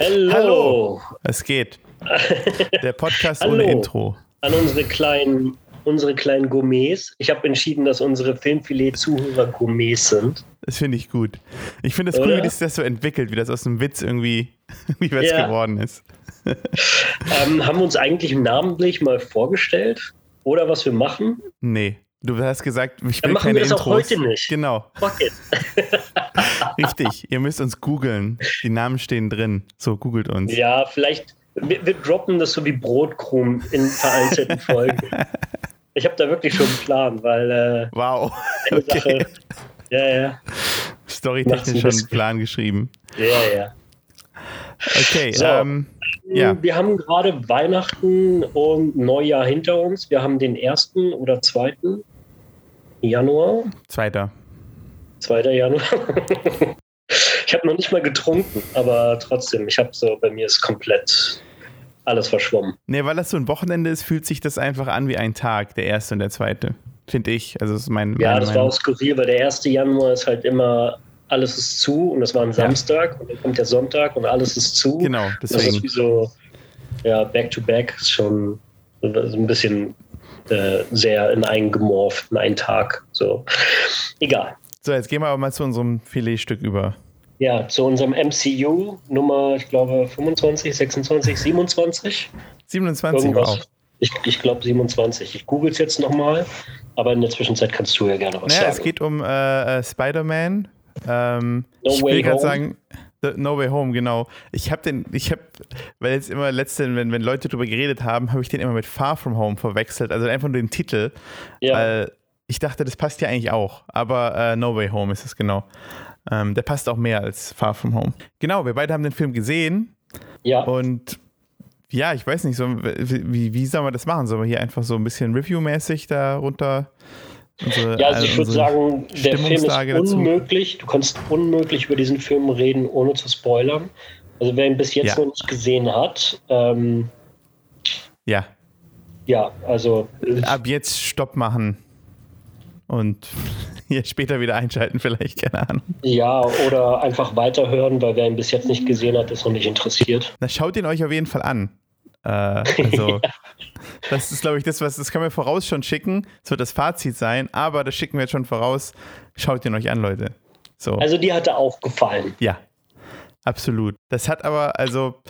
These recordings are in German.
Hello. Hallo. Es geht. Der Podcast ohne Intro. An unsere kleinen, unsere kleinen Gourmets. Ich habe entschieden, dass unsere Filmfilet-Zuhörer Gourmets sind. Das finde ich gut. Ich finde es cool, wie sich das so entwickelt, wie das aus dem Witz irgendwie, wie was ja. geworden ist. ähm, haben wir uns eigentlich namentlich mal vorgestellt? Oder was wir machen? Nee. Du hast gesagt, ich will Dann machen keine wir das Intros. auch heute nicht. Genau. Fuck it. Richtig, ihr müsst uns googeln. Die Namen stehen drin. So, googelt uns. Ja, vielleicht, wir, wir droppen das so wie Brotkrumm in vereinzelten Folgen. ich habe da wirklich schon einen Plan, weil. Äh, wow. Okay. Sache, ja, ja. Storytechnisch schon einen Plan geschrieben. Ja, ja. Okay, so, ähm, ja. Wir haben gerade Weihnachten und Neujahr hinter uns. Wir haben den ersten oder zweiten Januar. Zweiter. Zweiter Januar. ich habe noch nicht mal getrunken, aber trotzdem, ich habe so, bei mir ist komplett alles verschwommen. Nee, weil das so ein Wochenende ist, fühlt sich das einfach an wie ein Tag, der erste und der zweite. Finde ich. Also ist mein. Ja, das war auch skurril, weil der erste Januar ist halt immer alles ist zu und das war ein Samstag ja. und dann kommt der Sonntag und alles ist zu. Genau, deswegen. Das ist wie so, ja, back-to-back -back ist schon so ein bisschen äh, sehr in einen gemorpht, in einen Tag. So, egal. So, jetzt gehen wir aber mal zu unserem Filetstück über. Ja, zu unserem MCU Nummer, ich glaube 25, 26, 27. 27, Irgendwas. wow. Ich, ich glaube 27. Ich google es jetzt nochmal, aber in der Zwischenzeit kannst du ja gerne was naja, sagen. Es geht um äh, äh Spider-Man ähm, no ich will gerade sagen, The No Way Home, genau. Ich habe den, ich habe, weil jetzt immer letzte, wenn, wenn Leute darüber geredet haben, habe ich den immer mit Far From Home verwechselt, also einfach nur den Titel. Ja. Weil ich dachte, das passt ja eigentlich auch, aber äh, No Way Home ist es genau. Ähm, der passt auch mehr als Far From Home. Genau, wir beide haben den Film gesehen. Ja. Und ja, ich weiß nicht, so, wie, wie soll man das machen? Sollen wir hier einfach so ein bisschen Review-mäßig da runter Unsere, ja, also ich würde sagen, der Film ist unmöglich. Dazu. Du kannst unmöglich über diesen Film reden, ohne zu spoilern. Also wer ihn bis jetzt ja. noch nicht gesehen hat, ähm, ja. Ja, also. Ab jetzt Stopp machen und hier später wieder einschalten, vielleicht, keine Ahnung. Ja, oder einfach weiterhören, weil wer ihn bis jetzt nicht gesehen hat, ist noch nicht interessiert. Na, schaut ihn euch auf jeden Fall an. Äh, also. das ist, glaube ich, das, was das können wir voraus schon schicken. Das wird das Fazit sein, aber das schicken wir jetzt schon voraus. Schaut ihn euch an, Leute. So. Also, die hatte auch gefallen. Ja, absolut. Das hat aber, also,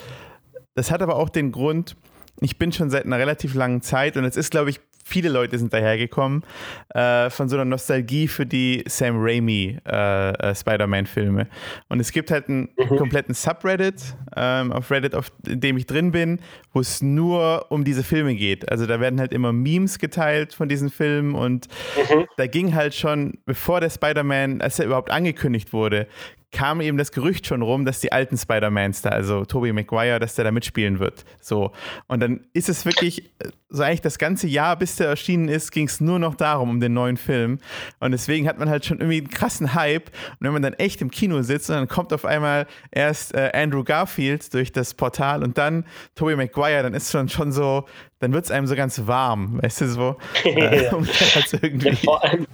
das hat aber auch den Grund, ich bin schon seit einer relativ langen Zeit und es ist, glaube ich, viele Leute sind dahergekommen äh, von so einer Nostalgie für die Sam Raimi äh, äh, Spider-Man-Filme. Und es gibt halt einen mhm. kompletten Subreddit ähm, auf Reddit, auf dem ich drin bin, wo es nur um diese Filme geht. Also da werden halt immer Memes geteilt von diesen Filmen und mhm. da ging halt schon, bevor der Spider-Man, als er überhaupt angekündigt wurde, kam eben das Gerücht schon rum, dass die alten Spider-Mans da, also Tobey Maguire, dass der da mitspielen wird. So. Und dann ist es wirklich, äh, so eigentlich das ganze Jahr, bis der erschienen ist, ging es nur noch darum, um den neuen Film. Und deswegen hat man halt schon irgendwie einen krassen Hype. Und wenn man dann echt im Kino sitzt und dann kommt auf einmal erst äh, Andrew Garfield durch das Portal und dann Tobey Maguire, dann ist schon schon so, dann wird es einem so ganz warm, weißt du so? Äh, ja, vor, allem,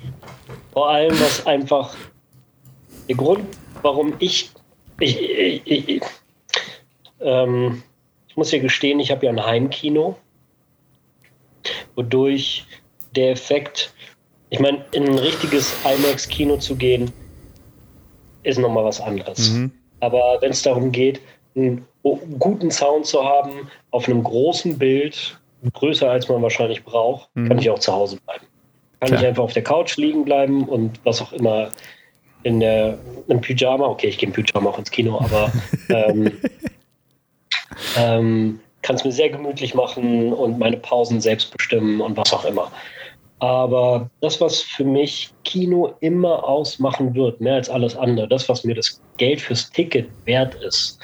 vor allem, was einfach der Grund, warum ich, ich, ich, ich, ähm, ich muss ja gestehen, ich habe ja ein Heimkino, wodurch der Effekt, ich meine, in ein richtiges IMAX-Kino zu gehen, ist nochmal was anderes. Mhm. Aber wenn es darum geht, einen guten Sound zu haben, auf einem großen Bild, größer als man wahrscheinlich braucht, mhm. kann ich auch zu Hause bleiben. Kann Klar. ich einfach auf der Couch liegen bleiben und was auch immer in der, im Pyjama, okay, ich gehe im Pyjama auch ins Kino, aber ähm, ähm, kann es mir sehr gemütlich machen und meine Pausen selbst bestimmen und was auch immer. Aber das, was für mich Kino immer ausmachen wird, mehr als alles andere, das, was mir das Geld fürs Ticket wert ist,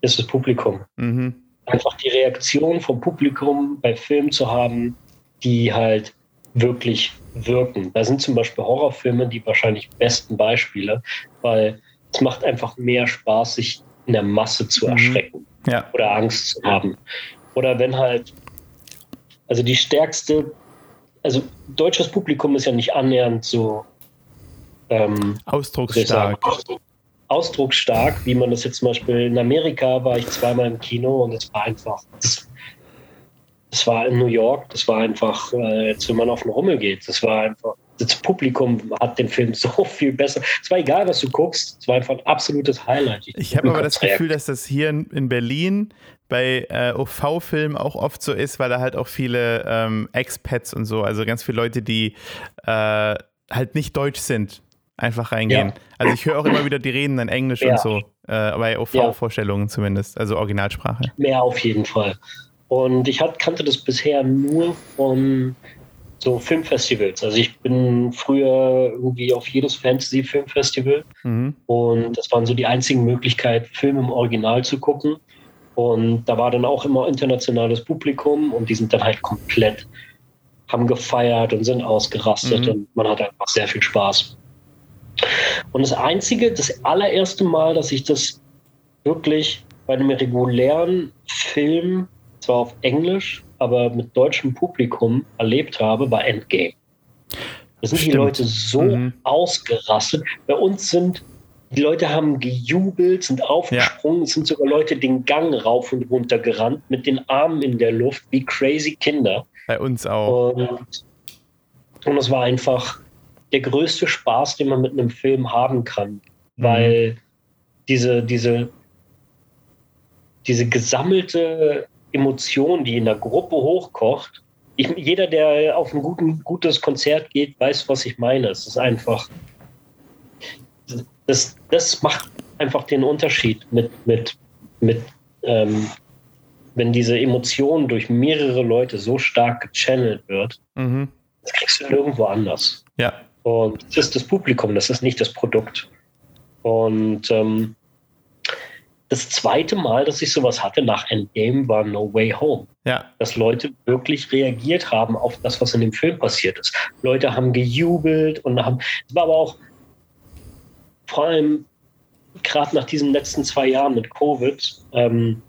ist das Publikum. Mhm. Einfach die Reaktion vom Publikum bei Filmen zu haben, die halt wirklich wirken. Da sind zum Beispiel Horrorfilme die wahrscheinlich besten Beispiele, weil es macht einfach mehr Spaß, sich in der Masse zu mhm. erschrecken ja. oder Angst zu haben. Oder wenn halt, also die stärkste, also deutsches Publikum ist ja nicht annähernd so ähm, ausdrucksstark. ausdrucksstark, wie man das jetzt zum Beispiel in Amerika war ich zweimal im Kino und es war einfach, das, das, war in New York, das war einfach, äh, als wenn man auf den Rummel geht, das war einfach, das Publikum hat den Film so viel besser. Es war egal, was du guckst, es war einfach ein absolutes Highlight. Ich, ich habe aber das Gefühl, dass das hier in, in Berlin bei äh, OV-Filmen auch oft so ist, weil da halt auch viele ähm, Expats und so, also ganz viele Leute, die äh, halt nicht deutsch sind, einfach reingehen. Ja. Also ich höre auch immer wieder die Reden in Englisch ja. und so, äh, bei OV-Vorstellungen ja. zumindest, also Originalsprache. Mehr auf jeden Fall. Und ich hat, kannte das bisher nur von so Filmfestivals. Also ich bin früher irgendwie auf jedes Fantasy-Filmfestival mhm. und das waren so die einzigen Möglichkeiten, Filme im Original zu gucken. Und da war dann auch immer internationales Publikum und die sind dann halt komplett, haben gefeiert und sind ausgerastet mhm. und man hat einfach sehr viel Spaß. Und das einzige, das allererste Mal, dass ich das wirklich bei einem regulären Film, zwar auf Englisch, aber mit deutschem Publikum erlebt habe, war Endgame. Da sind Stimmt. die Leute so mhm. ausgerastet. Bei uns sind die Leute haben gejubelt, sind aufgesprungen, ja. es sind sogar Leute den Gang rauf und runter gerannt mit den Armen in der Luft wie crazy Kinder. Bei uns auch. Und, und es war einfach der größte Spaß, den man mit einem Film haben kann, mhm. weil diese, diese, diese gesammelte Emotion, die in der Gruppe hochkocht, ich, jeder, der auf ein guten, gutes Konzert geht, weiß, was ich meine. Es ist einfach das, das macht einfach den Unterschied mit, mit, mit ähm, wenn diese Emotion durch mehrere Leute so stark gechannelt wird, mhm. das kriegst du nirgendwo anders. Ja. Und das ist das Publikum, das ist nicht das Produkt. Und ähm, das zweite Mal, dass ich sowas hatte nach Endgame, war No Way Home. Ja. Dass Leute wirklich reagiert haben auf das, was in dem Film passiert ist. Leute haben gejubelt und haben, es war aber auch, vor allem gerade nach diesen letzten zwei Jahren mit Covid, ähm,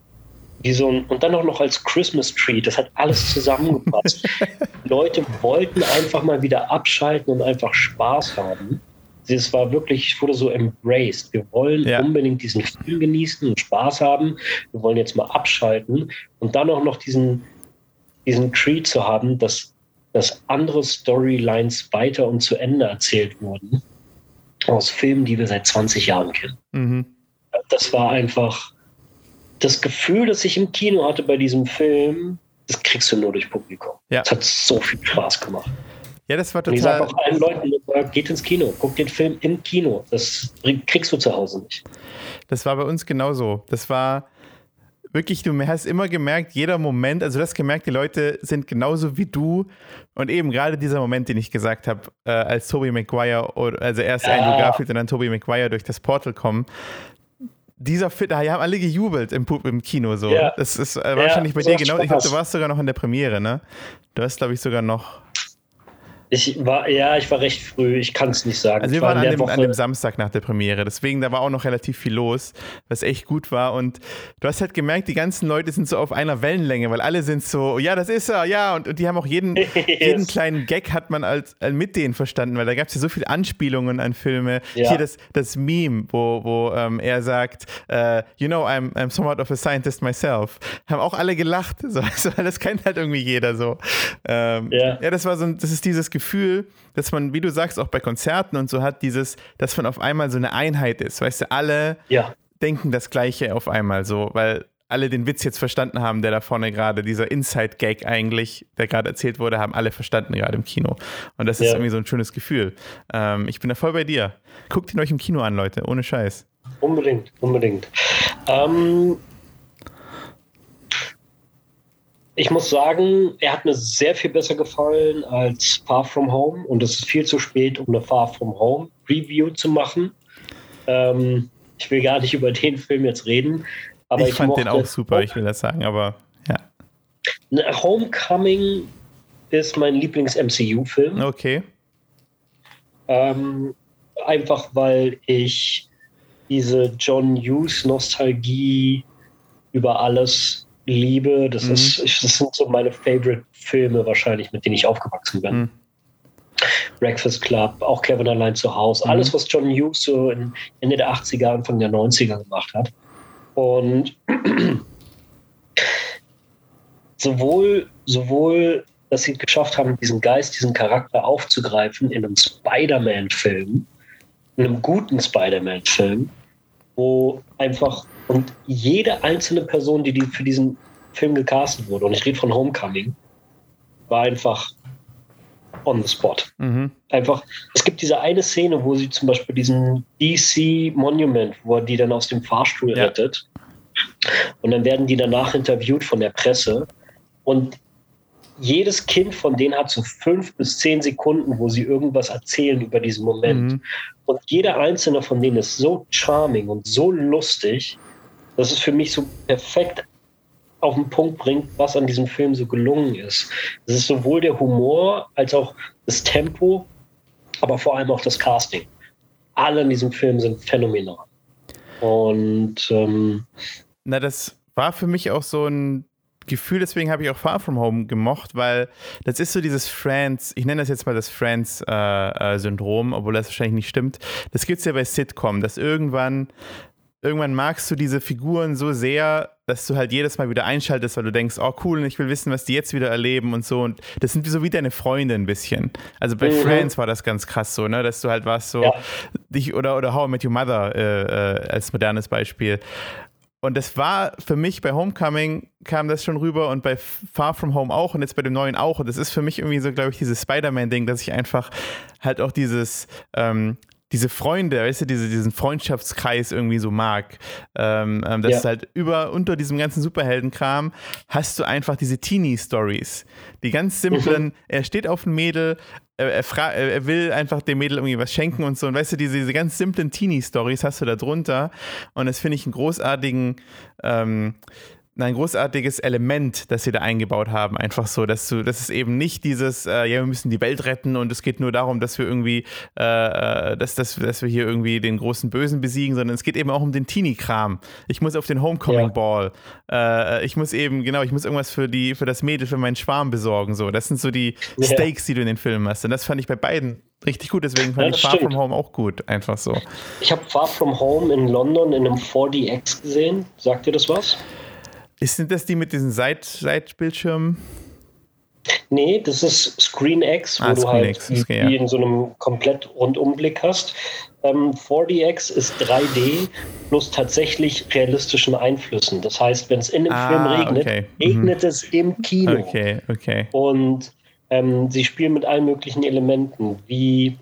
wie so ein, und dann auch noch als Christmas Tree, das hat alles zusammengepasst. Leute wollten einfach mal wieder abschalten und einfach Spaß haben. Es war wirklich, ich wurde so embraced. Wir wollen ja. unbedingt diesen Film genießen und Spaß haben. Wir wollen jetzt mal abschalten und dann auch noch diesen, diesen Treat zu haben, dass, dass andere Storylines weiter und zu Ende erzählt wurden aus Filmen, die wir seit 20 Jahren kennen. Mhm. Das war einfach das Gefühl, das ich im Kino hatte bei diesem Film, das kriegst du nur durch Publikum. Ja. Es hat so viel Spaß gemacht. Ja, das war total. Und ich sage auch allen Leuten, geht ins Kino, guck den Film im Kino. Das kriegst du zu Hause nicht. Das war bei uns genauso. Das war wirklich, du hast immer gemerkt, jeder Moment, also du hast gemerkt, die Leute sind genauso wie du. Und eben gerade dieser Moment, den ich gesagt habe, äh, als Tobey Maguire, oder, also erst ja. Andrew Garfield und dann Tobey Maguire durch das Portal kommen, dieser Fit, da haben alle gejubelt im, im Kino so. Ja. Das ist äh, wahrscheinlich ja, bei dir genau. Ich glaube, du warst sogar noch in der Premiere, ne? Du hast, glaube ich, sogar noch ich war, ja, ich war recht früh, ich kann es nicht sagen. Also wir waren an dem, an dem, Samstag nach der Premiere, deswegen da war auch noch relativ viel los, was echt gut war. Und du hast halt gemerkt, die ganzen Leute sind so auf einer Wellenlänge, weil alle sind so, ja, das ist er, ja, und, und die haben auch jeden, yes. jeden kleinen Gag hat man als, als mit denen verstanden, weil da gab es ja so viele Anspielungen an Filme. Ja. Hier das, das Meme, wo, wo ähm, er sagt, uh, you know, I'm, I'm somewhat of a scientist myself. Haben auch alle gelacht, so, also, das kennt halt irgendwie jeder so. Ähm, ja. ja, das war so, das ist dieses Gefühl, dass man, wie du sagst, auch bei Konzerten und so hat, dieses, dass man auf einmal so eine Einheit ist. Weißt du, alle ja. denken das Gleiche auf einmal so, weil alle den Witz jetzt verstanden haben, der da vorne gerade, dieser Inside-Gag eigentlich, der gerade erzählt wurde, haben alle verstanden gerade im Kino. Und das ist irgendwie so ein schönes Gefühl. Ähm, ich bin da voll bei dir. Guckt ihn euch im Kino an, Leute, ohne Scheiß. Unbedingt, unbedingt. Ähm, ich muss sagen, er hat mir sehr viel besser gefallen als Far From Home und es ist viel zu spät, um eine Far From Home Review zu machen. Ähm, ich will gar nicht über den Film jetzt reden. Aber ich, ich fand den auch super, ich will das sagen, aber ja. Homecoming ist mein Lieblings-MCU-Film. Okay. Ähm, einfach weil ich diese John Hughes-Nostalgie über alles liebe. Das, mhm. ist, das sind so meine Favorite-Filme wahrscheinlich, mit denen ich aufgewachsen bin. Mhm. Breakfast Club, auch Kevin allein zu Hause, mhm. alles, was John Hughes so Ende der 80er, Anfang der 90er gemacht hat. Und sowohl, sowohl, dass sie geschafft haben, diesen Geist, diesen Charakter aufzugreifen in einem Spider-Man-Film, in einem guten Spider-Man-Film, wo einfach und jede einzelne Person, die, die für diesen Film gecastet wurde, und ich rede von Homecoming, war einfach on the spot. Mhm. Einfach, es gibt diese eine Szene, wo sie zum Beispiel diesen DC Monument, wo er die dann aus dem Fahrstuhl ja. rettet. Und dann werden die danach interviewt von der Presse. Und jedes Kind von denen hat so fünf bis zehn Sekunden, wo sie irgendwas erzählen über diesen Moment. Mhm. Und jeder einzelne von denen ist so charming und so lustig, dass es für mich so perfekt auf den Punkt bringt, was an diesem Film so gelungen ist. Es ist sowohl der Humor als auch das Tempo, aber vor allem auch das Casting. Alle in diesem Film sind phänomenal. Und ähm, na, das war für mich auch so ein Gefühl, deswegen habe ich auch Far From Home gemocht, weil das ist so dieses Friends, ich nenne das jetzt mal das Friends-Syndrom, äh, äh, obwohl das wahrscheinlich nicht stimmt. Das gibt es ja bei Sitcom, dass irgendwann irgendwann magst du diese Figuren so sehr, dass du halt jedes Mal wieder einschaltest, weil du denkst, oh cool, und ich will wissen, was die jetzt wieder erleben und so. Und das sind so wie deine Freunde ein bisschen. Also bei mhm. Friends war das ganz krass so, ne, dass du halt warst so, ja. dich oder, oder How I Met Your Mother äh, äh, als modernes Beispiel. Und das war für mich bei Homecoming kam das schon rüber und bei Far From Home auch und jetzt bei dem neuen auch. Und das ist für mich irgendwie so, glaube ich, dieses Spider-Man-Ding, dass ich einfach halt auch dieses, ähm, diese Freunde, weißt du, diese, diesen Freundschaftskreis irgendwie so mag. Ähm, ähm, dass ja. halt über, unter diesem ganzen Superheldenkram hast du einfach diese Teenie-Stories. Die ganz simplen, mhm. er steht auf ein Mädel, er, er, er, will einfach dem Mädel irgendwie was schenken und so. Und weißt du, diese, diese ganz simplen Teenie-Stories hast du da drunter. Und das finde ich einen großartigen, ähm, ein großartiges Element, das sie da eingebaut haben. Einfach so, dass du, das ist eben nicht dieses, äh, ja, wir müssen die Welt retten und es geht nur darum, dass wir irgendwie, äh, äh dass, dass, dass wir hier irgendwie den großen Bösen besiegen, sondern es geht eben auch um den Teenie-Kram. Ich muss auf den Homecoming-Ball. Ja. Äh, ich muss eben, genau, ich muss irgendwas für die, für das Mädel, für meinen Schwarm besorgen. So, das sind so die ja. Stakes, die du in den Filmen hast. Und das fand ich bei beiden richtig gut, deswegen fand ja, ich Far stimmt. From Home auch gut, einfach so. Ich habe Far From Home in London in einem 4DX gesehen. Sagt dir das was? Sind das die mit diesen Seit Seitbildschirmen? Nee, das ist ScreenX, wo ah, du halt X, okay, ja. in so einem komplett Rundumblick hast. Ähm, 4DX ist 3D plus tatsächlich realistischen Einflüssen. Das heißt, wenn es in dem ah, Film regnet, okay. regnet mhm. es im Kino. Okay, okay. Und ähm, sie spielen mit allen möglichen Elementen, wie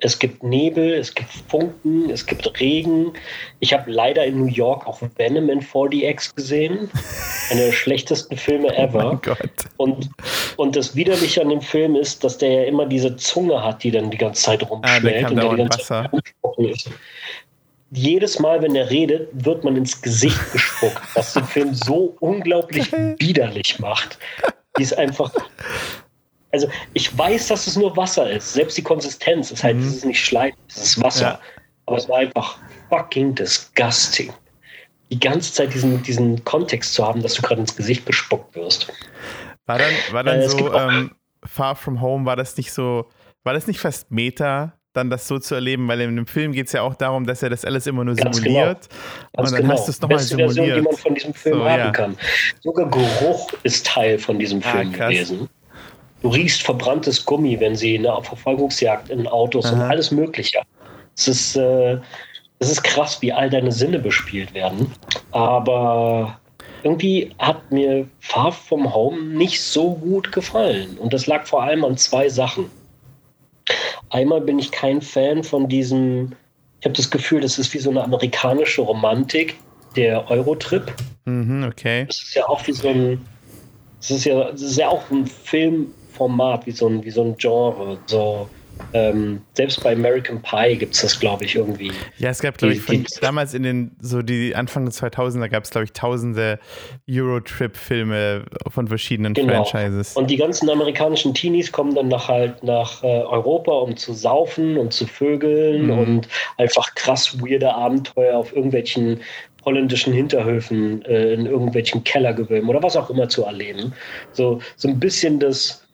es gibt Nebel, es gibt Funken, es gibt Regen. Ich habe leider in New York auch Venom in 4DX gesehen. Einer der schlechtesten Filme oh ever. Oh Gott. Und, und das Widerliche an dem Film ist, dass der ja immer diese Zunge hat, die dann die ganze Zeit rumschlägt ah, und der die ganze Wasser. Zeit rumgesprochen ist. Jedes Mal, wenn er redet, wird man ins Gesicht gespuckt, was den Film so unglaublich widerlich macht. Die ist einfach also ich weiß, dass es nur Wasser ist. Selbst die Konsistenz ist halt, mhm. es ist nicht Schleim, es ist Wasser. Ja. Aber es war einfach fucking disgusting. Die ganze Zeit diesen, diesen Kontext zu haben, dass du gerade ins Gesicht gespuckt wirst. War dann, war dann äh, so, ähm, Far From Home, war das nicht so, war das nicht fast Meta, dann das so zu erleben, weil in dem Film geht es ja auch darum, dass er das alles immer nur Ganz simuliert. Genau. Ganz und dann genau. hast du es nochmal simuliert. Version, die man von diesem Film so, haben ja. kann. Sogar Geruch ist Teil von diesem ah, Film ah, gewesen. Du riechst verbranntes Gummi, wenn sie eine Verfolgungsjagd in Autos Aha. und alles Mögliche. Es ist, äh, es ist krass, wie all deine Sinne bespielt werden. Aber irgendwie hat mir Far From Home nicht so gut gefallen. Und das lag vor allem an zwei Sachen. Einmal bin ich kein Fan von diesem, ich habe das Gefühl, das ist wie so eine amerikanische Romantik, der Eurotrip. Mhm, okay. Das ist ja auch wie so ein, das ist ja, das ist ja auch ein Film Format, wie so ein, wie so ein Genre. So, ähm, selbst bei American Pie gibt es das, glaube ich, irgendwie. Ja, es gab, glaube ich, von, damals in den, so die Anfang der 2000er gab es, glaube ich, tausende Eurotrip-Filme von verschiedenen genau. Franchises. Und die ganzen amerikanischen Teenies kommen dann nach halt nach äh, Europa, um zu saufen und zu vögeln mhm. und einfach krass weirde Abenteuer auf irgendwelchen holländischen Hinterhöfen, äh, in irgendwelchen Kellergewölben oder was auch immer zu erleben. So, so ein bisschen das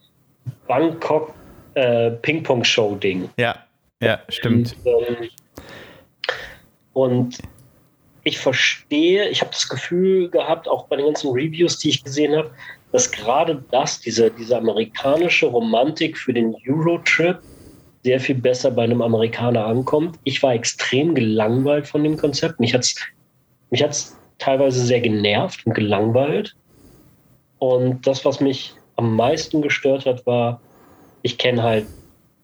Bangkok äh, Ping-Pong-Show-Ding. Ja, ja, stimmt. Und, ähm, und ich verstehe, ich habe das Gefühl gehabt, auch bei den ganzen Reviews, die ich gesehen habe, dass gerade das, diese, diese amerikanische Romantik für den Eurotrip, sehr viel besser bei einem Amerikaner ankommt. Ich war extrem gelangweilt von dem Konzept. Mich hat es mich hat's teilweise sehr genervt und gelangweilt. Und das, was mich am meisten gestört hat, war, ich kenne halt,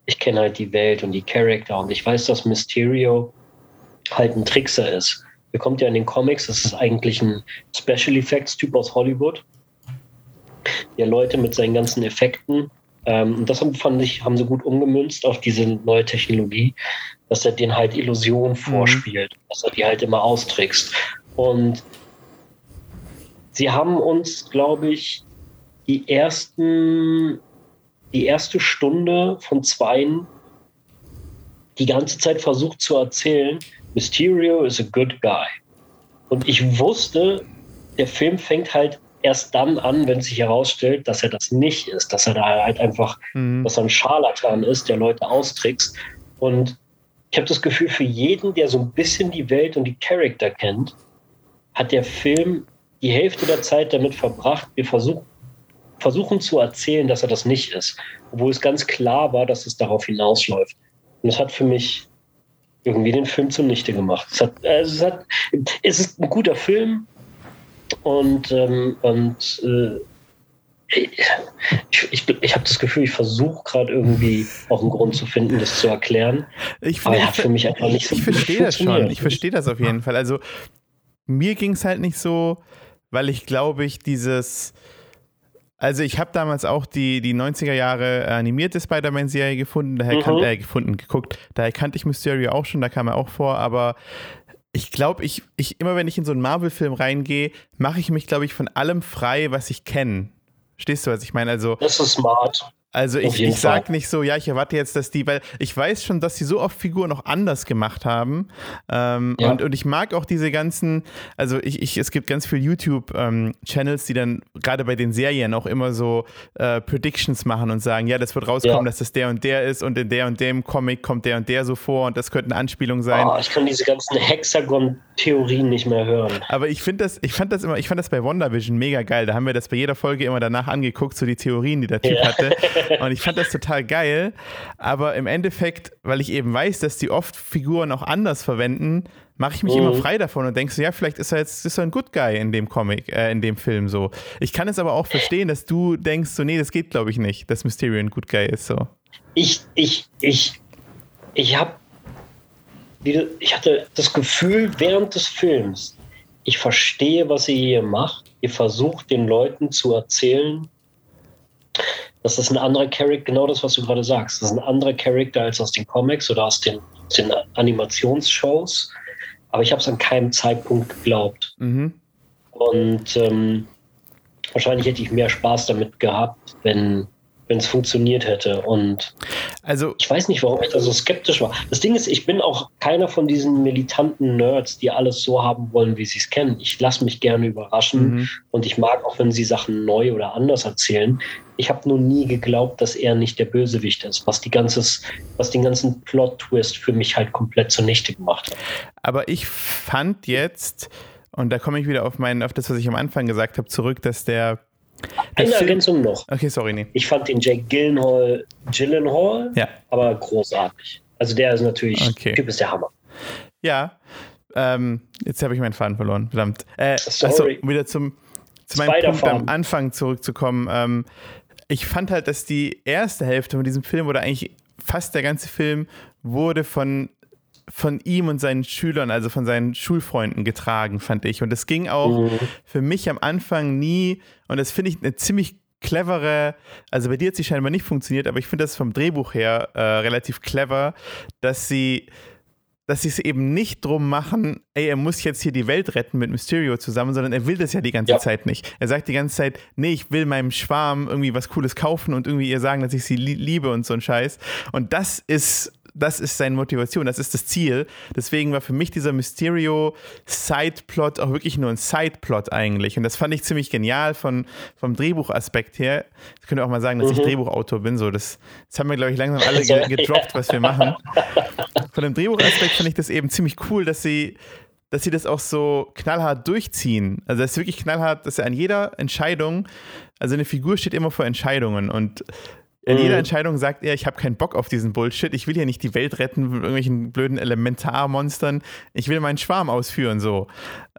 ich kenne halt die Welt und die Charakter und ich weiß, dass Mysterio halt ein Trickser ist. Er kommt ja in den Comics, das ist eigentlich ein Special Effects Typ aus Hollywood, der Leute mit seinen ganzen Effekten, ähm, und das haben, fand ich, haben sie gut umgemünzt auf diese neue Technologie, dass er den halt Illusionen mhm. vorspielt, mhm. dass er die halt immer austrickst. Und sie haben uns, glaube ich, die ersten, die erste Stunde von zweien die ganze Zeit versucht zu erzählen, Mysterio is a good guy. Und ich wusste, der Film fängt halt erst dann an, wenn sich herausstellt, dass er das nicht ist, dass er da halt einfach, mhm. dass er ein Scharlatan ist, der Leute austrickst. Und ich habe das Gefühl, für jeden, der so ein bisschen die Welt und die Charakter kennt, hat der Film die Hälfte der Zeit damit verbracht, wir versuchen, versuchen zu erzählen, dass er das nicht ist, obwohl es ganz klar war, dass es darauf hinausläuft. Und es hat für mich irgendwie den Film zunichte gemacht. Es, hat, also es, hat, es ist ein guter Film und, ähm, und äh, ich, ich, ich habe das Gefühl, ich versuche gerade irgendwie auch einen Grund zu finden, das zu erklären. Ich, aber er hat für mich einfach nicht so Ich verstehe das schon. Ich verstehe das auf jeden Fall. Also mir ging es halt nicht so, weil ich glaube, ich dieses also ich habe damals auch die, die 90er Jahre animierte Spider-Man-Serie gefunden, daher mhm. kan äh, gefunden, geguckt. Daher kannte ich Mysterio auch schon, da kam er auch vor, aber ich glaube, ich, ich, immer wenn ich in so einen Marvel-Film reingehe, mache ich mich, glaube ich, von allem frei, was ich kenne. Stehst du, was ich meine? Also, das ist smart. Also ich, ich sage nicht so, ja, ich erwarte jetzt, dass die, weil ich weiß schon, dass sie so oft Figuren noch anders gemacht haben. Ähm, ja. und, und ich mag auch diese ganzen, also ich, ich es gibt ganz viele YouTube-Channels, ähm, die dann gerade bei den Serien auch immer so äh, Predictions machen und sagen, ja, das wird rauskommen, ja. dass das der und der ist und in der und dem Comic kommt der und der so vor und das könnte eine Anspielung sein. Oh, ich kann diese ganzen Hexagon-Theorien nicht mehr hören. Aber ich finde das, ich fand das immer, ich fand das bei WandaVision mega geil. Da haben wir das bei jeder Folge immer danach angeguckt, so die Theorien, die der Typ ja. hatte. Und ich fand das total geil. Aber im Endeffekt, weil ich eben weiß, dass die oft Figuren auch anders verwenden, mache ich mich mhm. immer frei davon und denke so, ja, vielleicht ist er jetzt ist er ein Good Guy in dem Comic, äh, in dem Film so. Ich kann es aber auch verstehen, dass du denkst, so, nee, das geht, glaube ich, nicht, dass Mysterio ein Good Guy ist. So. Ich, ich, ich, ich habe ich hatte das Gefühl während des Films, ich verstehe, was ihr hier macht. Ihr versucht den Leuten zu erzählen, das ist ein anderer Charakter, genau das, was du gerade sagst. Das ist ein anderer Charakter als aus den Comics oder aus den, aus den Animationsshows. Aber ich habe es an keinem Zeitpunkt geglaubt. Mhm. Und ähm, wahrscheinlich hätte ich mehr Spaß damit gehabt, wenn wenn es funktioniert hätte. Und also, ich weiß nicht, warum ich da so skeptisch war. Das Ding ist, ich bin auch keiner von diesen militanten Nerds, die alles so haben wollen, wie sie es kennen. Ich lasse mich gerne überraschen mhm. und ich mag auch, wenn sie Sachen neu oder anders erzählen. Ich habe nur nie geglaubt, dass er nicht der Bösewicht ist, was die ganzes, was den ganzen Plot-Twist für mich halt komplett zunichte gemacht hat. Aber ich fand jetzt, und da komme ich wieder auf mein, auf das, was ich am Anfang gesagt habe, zurück, dass der eine Film Ergänzung noch. Okay, sorry, nee. Ich fand den Jake Gyllenhaal, Gyllenhaal ja. aber großartig. Also der ist natürlich, okay. Typ ist der Hammer. Ja, ähm, jetzt habe ich meinen Faden verloren, verdammt. Äh, sorry. Also, wieder zum, zu meinem Punkt am Anfang zurückzukommen. Ähm, ich fand halt, dass die erste Hälfte von diesem Film oder eigentlich fast der ganze Film wurde von von ihm und seinen Schülern, also von seinen Schulfreunden getragen, fand ich. Und das ging auch mhm. für mich am Anfang nie, und das finde ich eine ziemlich clevere, also bei dir hat sie scheinbar nicht funktioniert, aber ich finde das vom Drehbuch her äh, relativ clever, dass sie dass sie es eben nicht drum machen, ey, er muss jetzt hier die Welt retten mit Mysterio zusammen, sondern er will das ja die ganze ja. Zeit nicht. Er sagt die ganze Zeit, nee, ich will meinem Schwarm irgendwie was Cooles kaufen und irgendwie ihr sagen, dass ich sie liebe und so ein Scheiß. Und das ist das ist seine Motivation, das ist das Ziel. Deswegen war für mich dieser Mysterio-Sideplot auch wirklich nur ein Sideplot eigentlich. Und das fand ich ziemlich genial von, vom Drehbuchaspekt her. Ich könnte auch mal sagen, dass mhm. ich Drehbuchautor bin. So, das, das haben wir, glaube ich, langsam alle gedroppt, was wir machen. Von dem Drehbuchaspekt fand ich das eben ziemlich cool, dass sie dass sie das auch so knallhart durchziehen. Also das ist wirklich knallhart, dass er an jeder Entscheidung, also eine Figur steht immer vor Entscheidungen und in jeder mhm. Entscheidung sagt er, ich habe keinen Bock auf diesen Bullshit. Ich will hier nicht die Welt retten mit irgendwelchen blöden Elementarmonstern. Ich will meinen Schwarm ausführen so.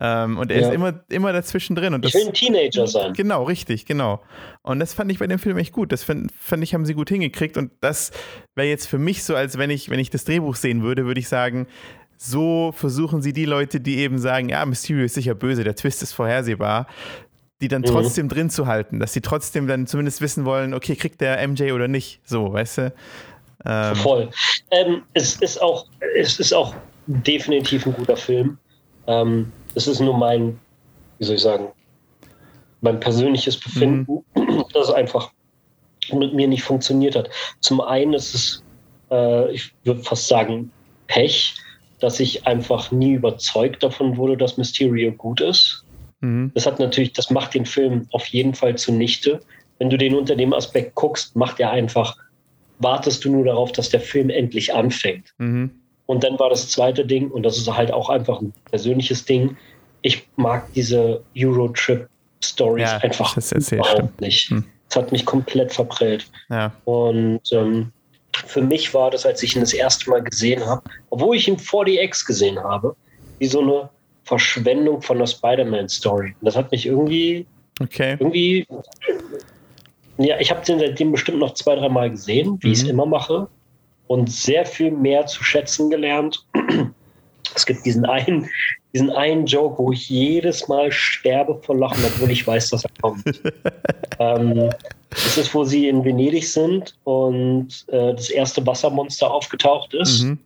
Ähm, und er ja. ist immer, immer dazwischen drin. Und das, ich will ein Teenager sein. Genau, richtig, genau. Und das fand ich bei dem Film echt gut. Das fand, fand ich, haben sie gut hingekriegt. Und das wäre jetzt für mich so, als wenn ich, wenn ich das Drehbuch sehen würde, würde ich sagen, so versuchen sie die Leute, die eben sagen, ja, Mysterio ist sicher böse, der Twist ist vorhersehbar, die dann mhm. trotzdem drin zu halten, dass sie trotzdem dann zumindest wissen wollen, okay, kriegt der MJ oder nicht, so, weißt du? Ähm. Voll. Ähm, es, ist auch, es ist auch definitiv ein guter Film. Ähm, es ist nur mein, wie soll ich sagen, mein persönliches Befinden, mhm. dass es einfach mit mir nicht funktioniert hat. Zum einen ist es, äh, ich würde fast sagen, Pech, dass ich einfach nie überzeugt davon wurde, dass Mysterio gut ist. Mhm. Das hat natürlich, das macht den Film auf jeden Fall zunichte. Wenn du den unter dem Aspekt guckst, macht er einfach, wartest du nur darauf, dass der Film endlich anfängt. Mhm. Und dann war das zweite Ding, und das ist halt auch einfach ein persönliches Ding. Ich mag diese Eurotrip-Stories ja, einfach überhaupt nicht. Hm. Das hat mich komplett verprellt. Ja. Und ähm, für mich war das, als ich ihn das erste Mal gesehen habe, obwohl ich ihn vor die Ex gesehen habe, wie so eine Verschwendung von der Spider-Man-Story. Das hat mich irgendwie, okay. irgendwie, ja, ich habe den seitdem bestimmt noch zwei, drei Mal gesehen, wie mhm. ich es immer mache, und sehr viel mehr zu schätzen gelernt. Es gibt diesen einen, diesen einen Joke, wo ich jedes Mal sterbe vor Lachen, obwohl ich weiß, dass er kommt. ähm, das ist, wo sie in Venedig sind und äh, das erste Wassermonster aufgetaucht ist. Mhm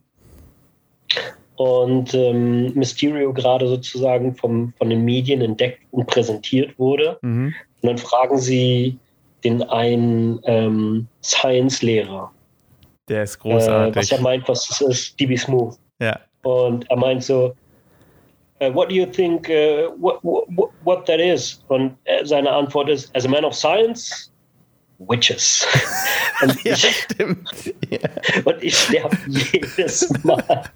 und ähm, Mysterio gerade sozusagen vom, von den Medien entdeckt und präsentiert wurde. Mhm. Und dann fragen sie den einen ähm, Science-Lehrer. Der ist großartig. Äh, was er meint, was das ist, DB Smooth. Ja. Und er meint so, uh, what do you think, uh, what, what, what that is? Und äh, seine Antwort ist, as a man of science, witches. und, ja, ich, stimmt. Ja. und ich sterbe jedes Mal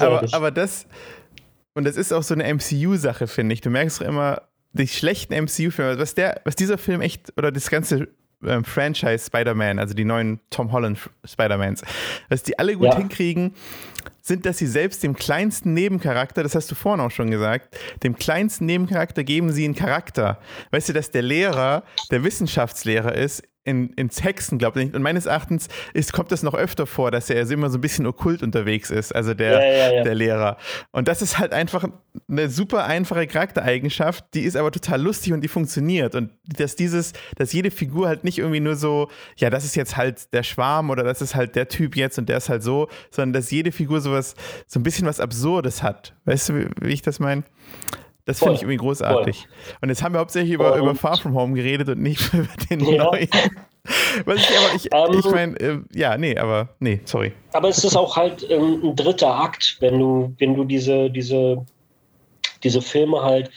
aber, aber das, und das ist auch so eine MCU-Sache, finde ich. Du merkst doch immer, die schlechten MCU-Filme, was, was dieser Film echt, oder das ganze ähm, Franchise Spider-Man, also die neuen Tom Holland Spider-Mans, was die alle gut ja. hinkriegen, sind, dass sie selbst dem kleinsten Nebencharakter, das hast du vorhin auch schon gesagt, dem kleinsten Nebencharakter geben sie einen Charakter. Weißt du, dass der Lehrer der Wissenschaftslehrer ist in, in Texten, glaube ich. Und meines Erachtens ist, kommt das noch öfter vor, dass er immer so ein bisschen okkult unterwegs ist, also der, ja, ja, ja. der Lehrer. Und das ist halt einfach eine super einfache Charaktereigenschaft, die ist aber total lustig und die funktioniert. Und dass dieses, dass jede Figur halt nicht irgendwie nur so, ja, das ist jetzt halt der Schwarm oder das ist halt der Typ jetzt und der ist halt so, sondern dass jede Figur sowas, so ein bisschen was Absurdes hat. Weißt du, wie, wie ich das meine? Das finde ich irgendwie großartig. Voll. Und jetzt haben wir hauptsächlich über, über Far From Home geredet und nicht über den ja. neuen. Was ich aber, ich, ähm, ich meine, äh, ja, nee, aber, nee, sorry. Aber es ist auch halt ähm, ein dritter Akt, wenn du, wenn du diese, diese, diese Filme halt,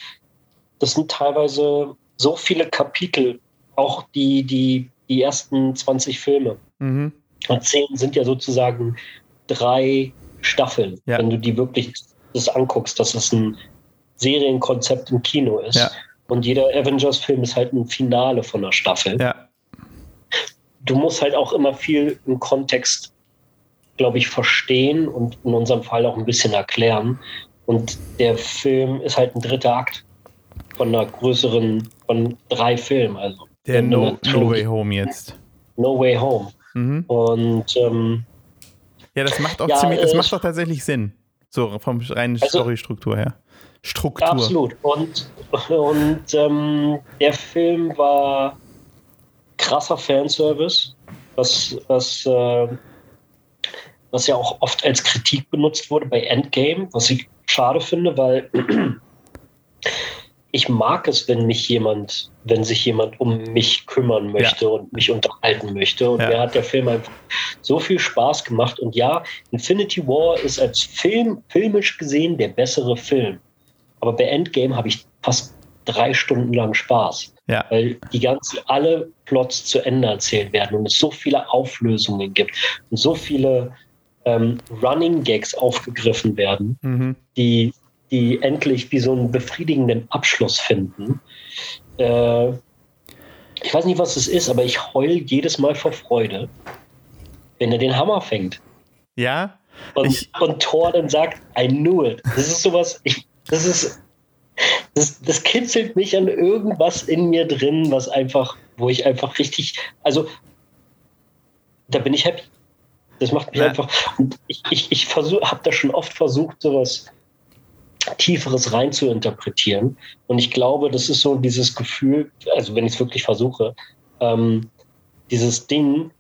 das sind teilweise so viele Kapitel, auch die, die, die ersten 20 Filme. Mhm. Und zehn sind ja sozusagen drei Staffeln, ja. wenn du die wirklich das anguckst. Das ist ein Serienkonzept im Kino ist. Ja. Und jeder Avengers-Film ist halt ein Finale von der Staffel. Ja. Du musst halt auch immer viel im Kontext, glaube ich, verstehen und in unserem Fall auch ein bisschen erklären. Und der Film ist halt ein dritter Akt von einer größeren, von drei Filmen. Also der no, no, Way Home jetzt. No Way Home. Mhm. Und ähm, ja, das macht auch ja, ziemlich, das macht auch tatsächlich Sinn. So vom reinen also, Storystruktur her. Struktur. Absolut. Und, und ähm, der Film war krasser Fanservice, was, was, äh, was ja auch oft als Kritik benutzt wurde bei Endgame, was ich schade finde, weil ich mag es, wenn mich jemand, wenn sich jemand um mich kümmern möchte ja. und mich unterhalten möchte. Und ja. mir hat der Film einfach so viel Spaß gemacht. Und ja, Infinity War ist als Film, filmisch gesehen, der bessere Film. Aber bei Endgame habe ich fast drei Stunden lang Spaß. Ja. Weil die ganzen, alle Plots zu Ende erzählt werden und es so viele Auflösungen gibt und so viele ähm, Running Gags aufgegriffen werden, mhm. die die endlich wie so einen befriedigenden Abschluss finden. Äh, ich weiß nicht, was es ist, aber ich heul jedes Mal vor Freude, wenn er den Hammer fängt. Ja. Und, ich, und Thor dann sagt, I knew it. Das ist sowas, ich, das ist, das, das kitzelt mich an irgendwas in mir drin, was einfach, wo ich einfach richtig, also da bin ich happy. Das macht mich ja. einfach. Und ich, ich, ich habe da schon oft versucht, sowas Tieferes rein zu interpretieren. Und ich glaube, das ist so dieses Gefühl, also wenn ich es wirklich versuche, ähm, dieses Ding,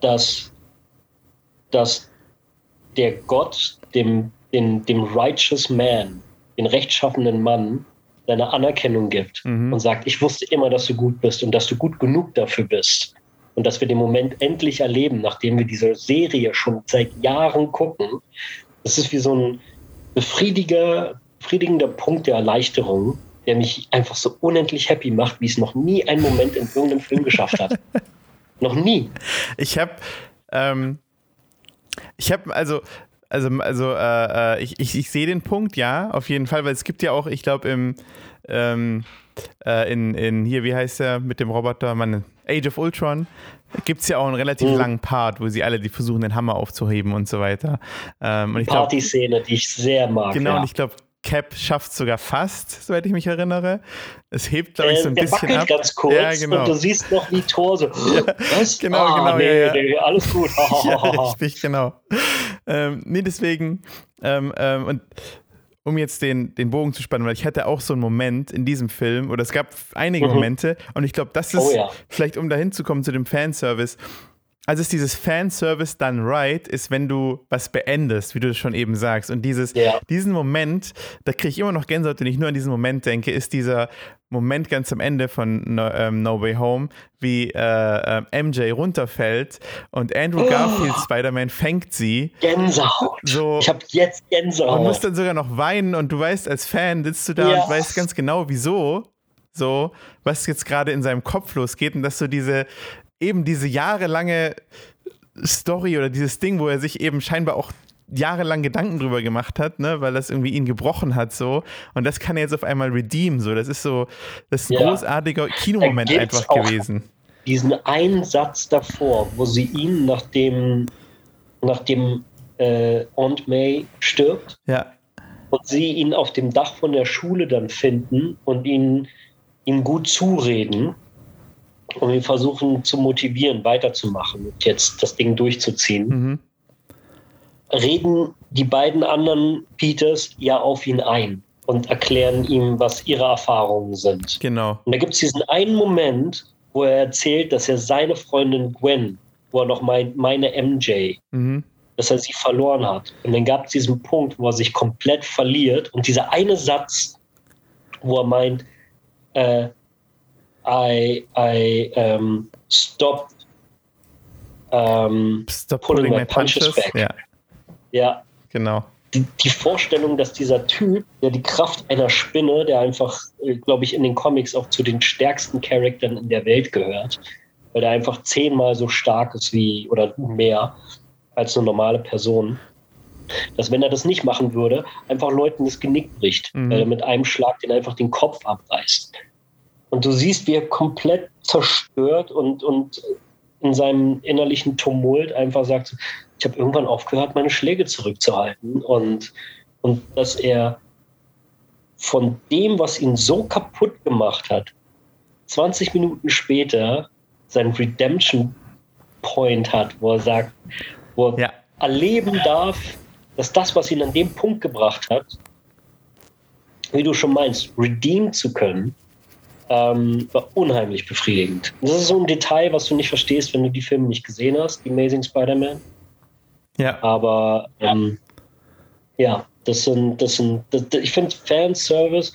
dass, dass der Gott dem, dem, dem righteous man, den rechtschaffenden Mann, seine Anerkennung gibt mhm. und sagt, ich wusste immer, dass du gut bist und dass du gut genug dafür bist. Und dass wir den Moment endlich erleben, nachdem wir diese Serie schon seit Jahren gucken. Das ist wie so ein, befriediger, befriedigender Punkt der Erleichterung, der mich einfach so unendlich happy macht, wie es noch nie ein Moment in irgendeinem Film geschafft hat. noch nie. Ich habe, ähm, ich habe also, also, also, äh, äh, ich, ich, ich sehe den Punkt, ja, auf jeden Fall, weil es gibt ja auch, ich glaube, im, ähm, äh, in, in hier, wie heißt der mit dem Roboter, man, Age of Ultron, gibt es ja auch einen relativ mhm. langen Part, wo sie alle die versuchen, den Hammer aufzuheben und so weiter. Ähm, Party-Szene, die ich sehr mag. Genau, ja. und ich glaube, Cap schafft sogar fast, soweit ich mich erinnere. Es hebt, glaube ich, so ein der bisschen ab. ganz kurz ja, genau. und du siehst noch wie Tor so. Ja, was? Genau, ah, genau. Nee, ja, nee, alles gut. ja, richtig, genau. Ähm, nee, deswegen. Ähm, ähm, und um jetzt den, den Bogen zu spannen, weil ich hatte auch so einen Moment in diesem Film, oder es gab einige mhm. Momente, und ich glaube, das ist oh, vielleicht, um dahin zu kommen zu dem Fanservice, also ist dieses Fanservice done right, ist, wenn du was beendest, wie du schon eben sagst. Und dieses, ja. diesen Moment, da kriege ich immer noch Gänsehaut, wenn ich nur an diesen Moment denke, ist dieser Moment ganz am Ende von No, ähm, no Way Home, wie äh, äh, MJ runterfällt und Andrew oh. Garfield Spider-Man fängt sie. Gänsehaut. So, ich habe jetzt Gänsehaut. Und musst dann sogar noch weinen und du weißt, als Fan sitzt du da ja. und weißt ganz genau, wieso so, was jetzt gerade in seinem Kopf losgeht und dass du diese, eben diese jahrelange Story oder dieses Ding, wo er sich eben scheinbar auch jahrelang Gedanken drüber gemacht hat, ne, weil das irgendwie ihn gebrochen hat so und das kann er jetzt auf einmal redeemen so, das ist so das ist ein ja. großartiger Kinomoment einfach gewesen. Diesen einen Satz davor, wo sie ihn nachdem nachdem äh, Aunt May stirbt ja. und sie ihn auf dem Dach von der Schule dann finden und ihn ihm gut zureden und wir versuchen zu motivieren, weiterzumachen und jetzt das Ding durchzuziehen. Mhm. Reden die beiden anderen Peters ja auf ihn ein und erklären ihm, was ihre Erfahrungen sind. Genau. Und da gibt es diesen einen Moment, wo er erzählt, dass er seine Freundin Gwen, wo er noch meint, meine MJ, mhm. dass er sie verloren hat. Und dann gab es diesen Punkt, wo er sich komplett verliert und dieser eine Satz, wo er meint, äh, I I um, stopped um, Stop pulling, my punches, punches back. Ja. ja. Genau. Die, die, Vorstellung, dass dieser Typ, der die Kraft einer Spinne, der einfach, äh, glaube ich, in den Comics auch zu den stärksten Charakteren in der Welt gehört, weil der einfach zehnmal so stark ist wie oder mehr als eine normale Person, dass wenn er das nicht machen würde, einfach Leuten das Genick bricht, mhm. weil er mit einem Schlag den einfach den Kopf abreißt. Und du siehst, wie er komplett zerstört und, und in seinem innerlichen Tumult einfach sagt, ich habe irgendwann aufgehört, meine Schläge zurückzuhalten. Und, und dass er von dem, was ihn so kaputt gemacht hat, 20 Minuten später seinen Redemption Point hat, wo er sagt, wo er ja. erleben darf, dass das, was ihn an dem Punkt gebracht hat, wie du schon meinst, redeemen zu können, ähm, war unheimlich befriedigend. Das ist so ein Detail, was du nicht verstehst, wenn du die Filme nicht gesehen hast, die Amazing Spider-Man. Ja. Aber ähm, Ja, das sind, das sind, das, ich finde Fanservice,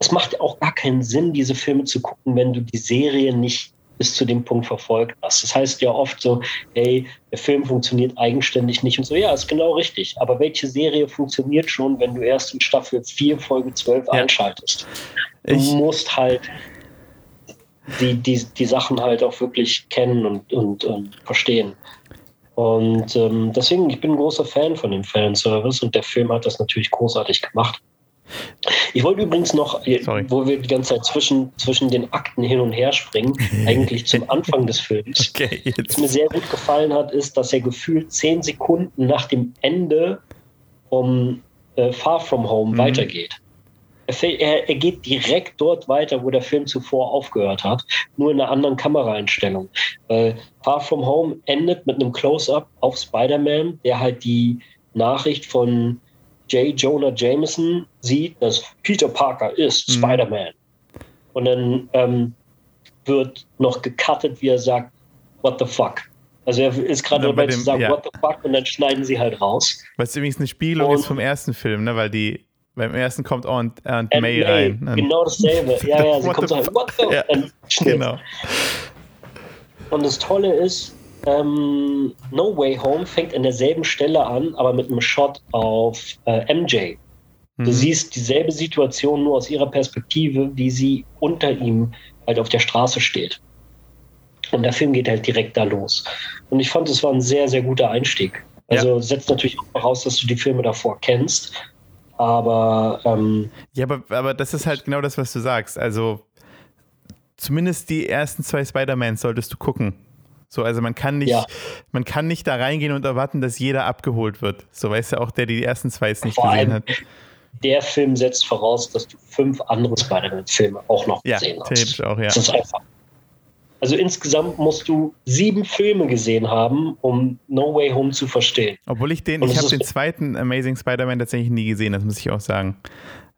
es macht auch gar keinen Sinn, diese Filme zu gucken, wenn du die Serie nicht bis zu dem Punkt verfolgt hast. Das heißt ja oft so, hey, der Film funktioniert eigenständig nicht und so. Ja, ist genau richtig. Aber welche Serie funktioniert schon, wenn du erst in Staffel 4, Folge 12 ja. einschaltest? Du ich musst halt die, die, die Sachen halt auch wirklich kennen und, und, und verstehen. Und ähm, deswegen, ich bin ein großer Fan von dem Fanservice und der Film hat das natürlich großartig gemacht. Ich wollte übrigens noch, äh, Sorry. wo wir die ganze Zeit zwischen, zwischen den Akten hin und her springen, eigentlich zum Anfang des Films. Okay, Was mir sehr gut gefallen hat, ist, dass er gefühlt zehn Sekunden nach dem Ende vom äh, Far From Home mhm. weitergeht. Er, er, er, geht direkt dort weiter, wo der Film zuvor aufgehört hat, nur in einer anderen Kameraeinstellung. Äh, Far From Home endet mit einem Close-up auf Spider-Man, der halt die Nachricht von J. Jonah Jameson sieht, dass Peter Parker ist mhm. Spider-Man. Und dann ähm, wird noch gecuttet, wie er sagt, what the fuck. Also er ist gerade dabei dem, zu sagen, ja. what the fuck, und dann schneiden sie halt raus. Was übrigens eine Spiegelung und, ist vom ersten Film, ne? weil die beim ersten kommt Aunt, Aunt May, May rein. Genau dasselbe. Ja, ja, sie kommt so halt, what the ja, Genau. Und das Tolle ist, ähm, No Way Home fängt an derselben Stelle an, aber mit einem Shot auf äh, MJ. Du mhm. siehst dieselbe Situation nur aus ihrer Perspektive, wie sie unter ihm halt auf der Straße steht. Und der Film geht halt direkt da los. Und ich fand, es war ein sehr, sehr guter Einstieg. Also ja. setzt natürlich auch voraus, dass du die Filme davor kennst. Aber. Ähm, ja, aber, aber das ist halt genau das, was du sagst. Also, zumindest die ersten zwei Spider-Mans solltest du gucken. So, also man kann nicht, ja. man kann nicht da reingehen und erwarten, dass jeder abgeholt wird. So weißt du auch, der die ersten zwei jetzt nicht Vor gesehen hat. Der Film setzt voraus, dass du fünf andere Spider-Man-Filme auch noch ja, gesehen hast. Auch, ja. Das ist einfach. Also insgesamt musst du sieben Filme gesehen haben, um No Way Home zu verstehen. Obwohl ich den, und ich habe den zweiten Amazing Spider-Man tatsächlich nie gesehen, das muss ich auch sagen.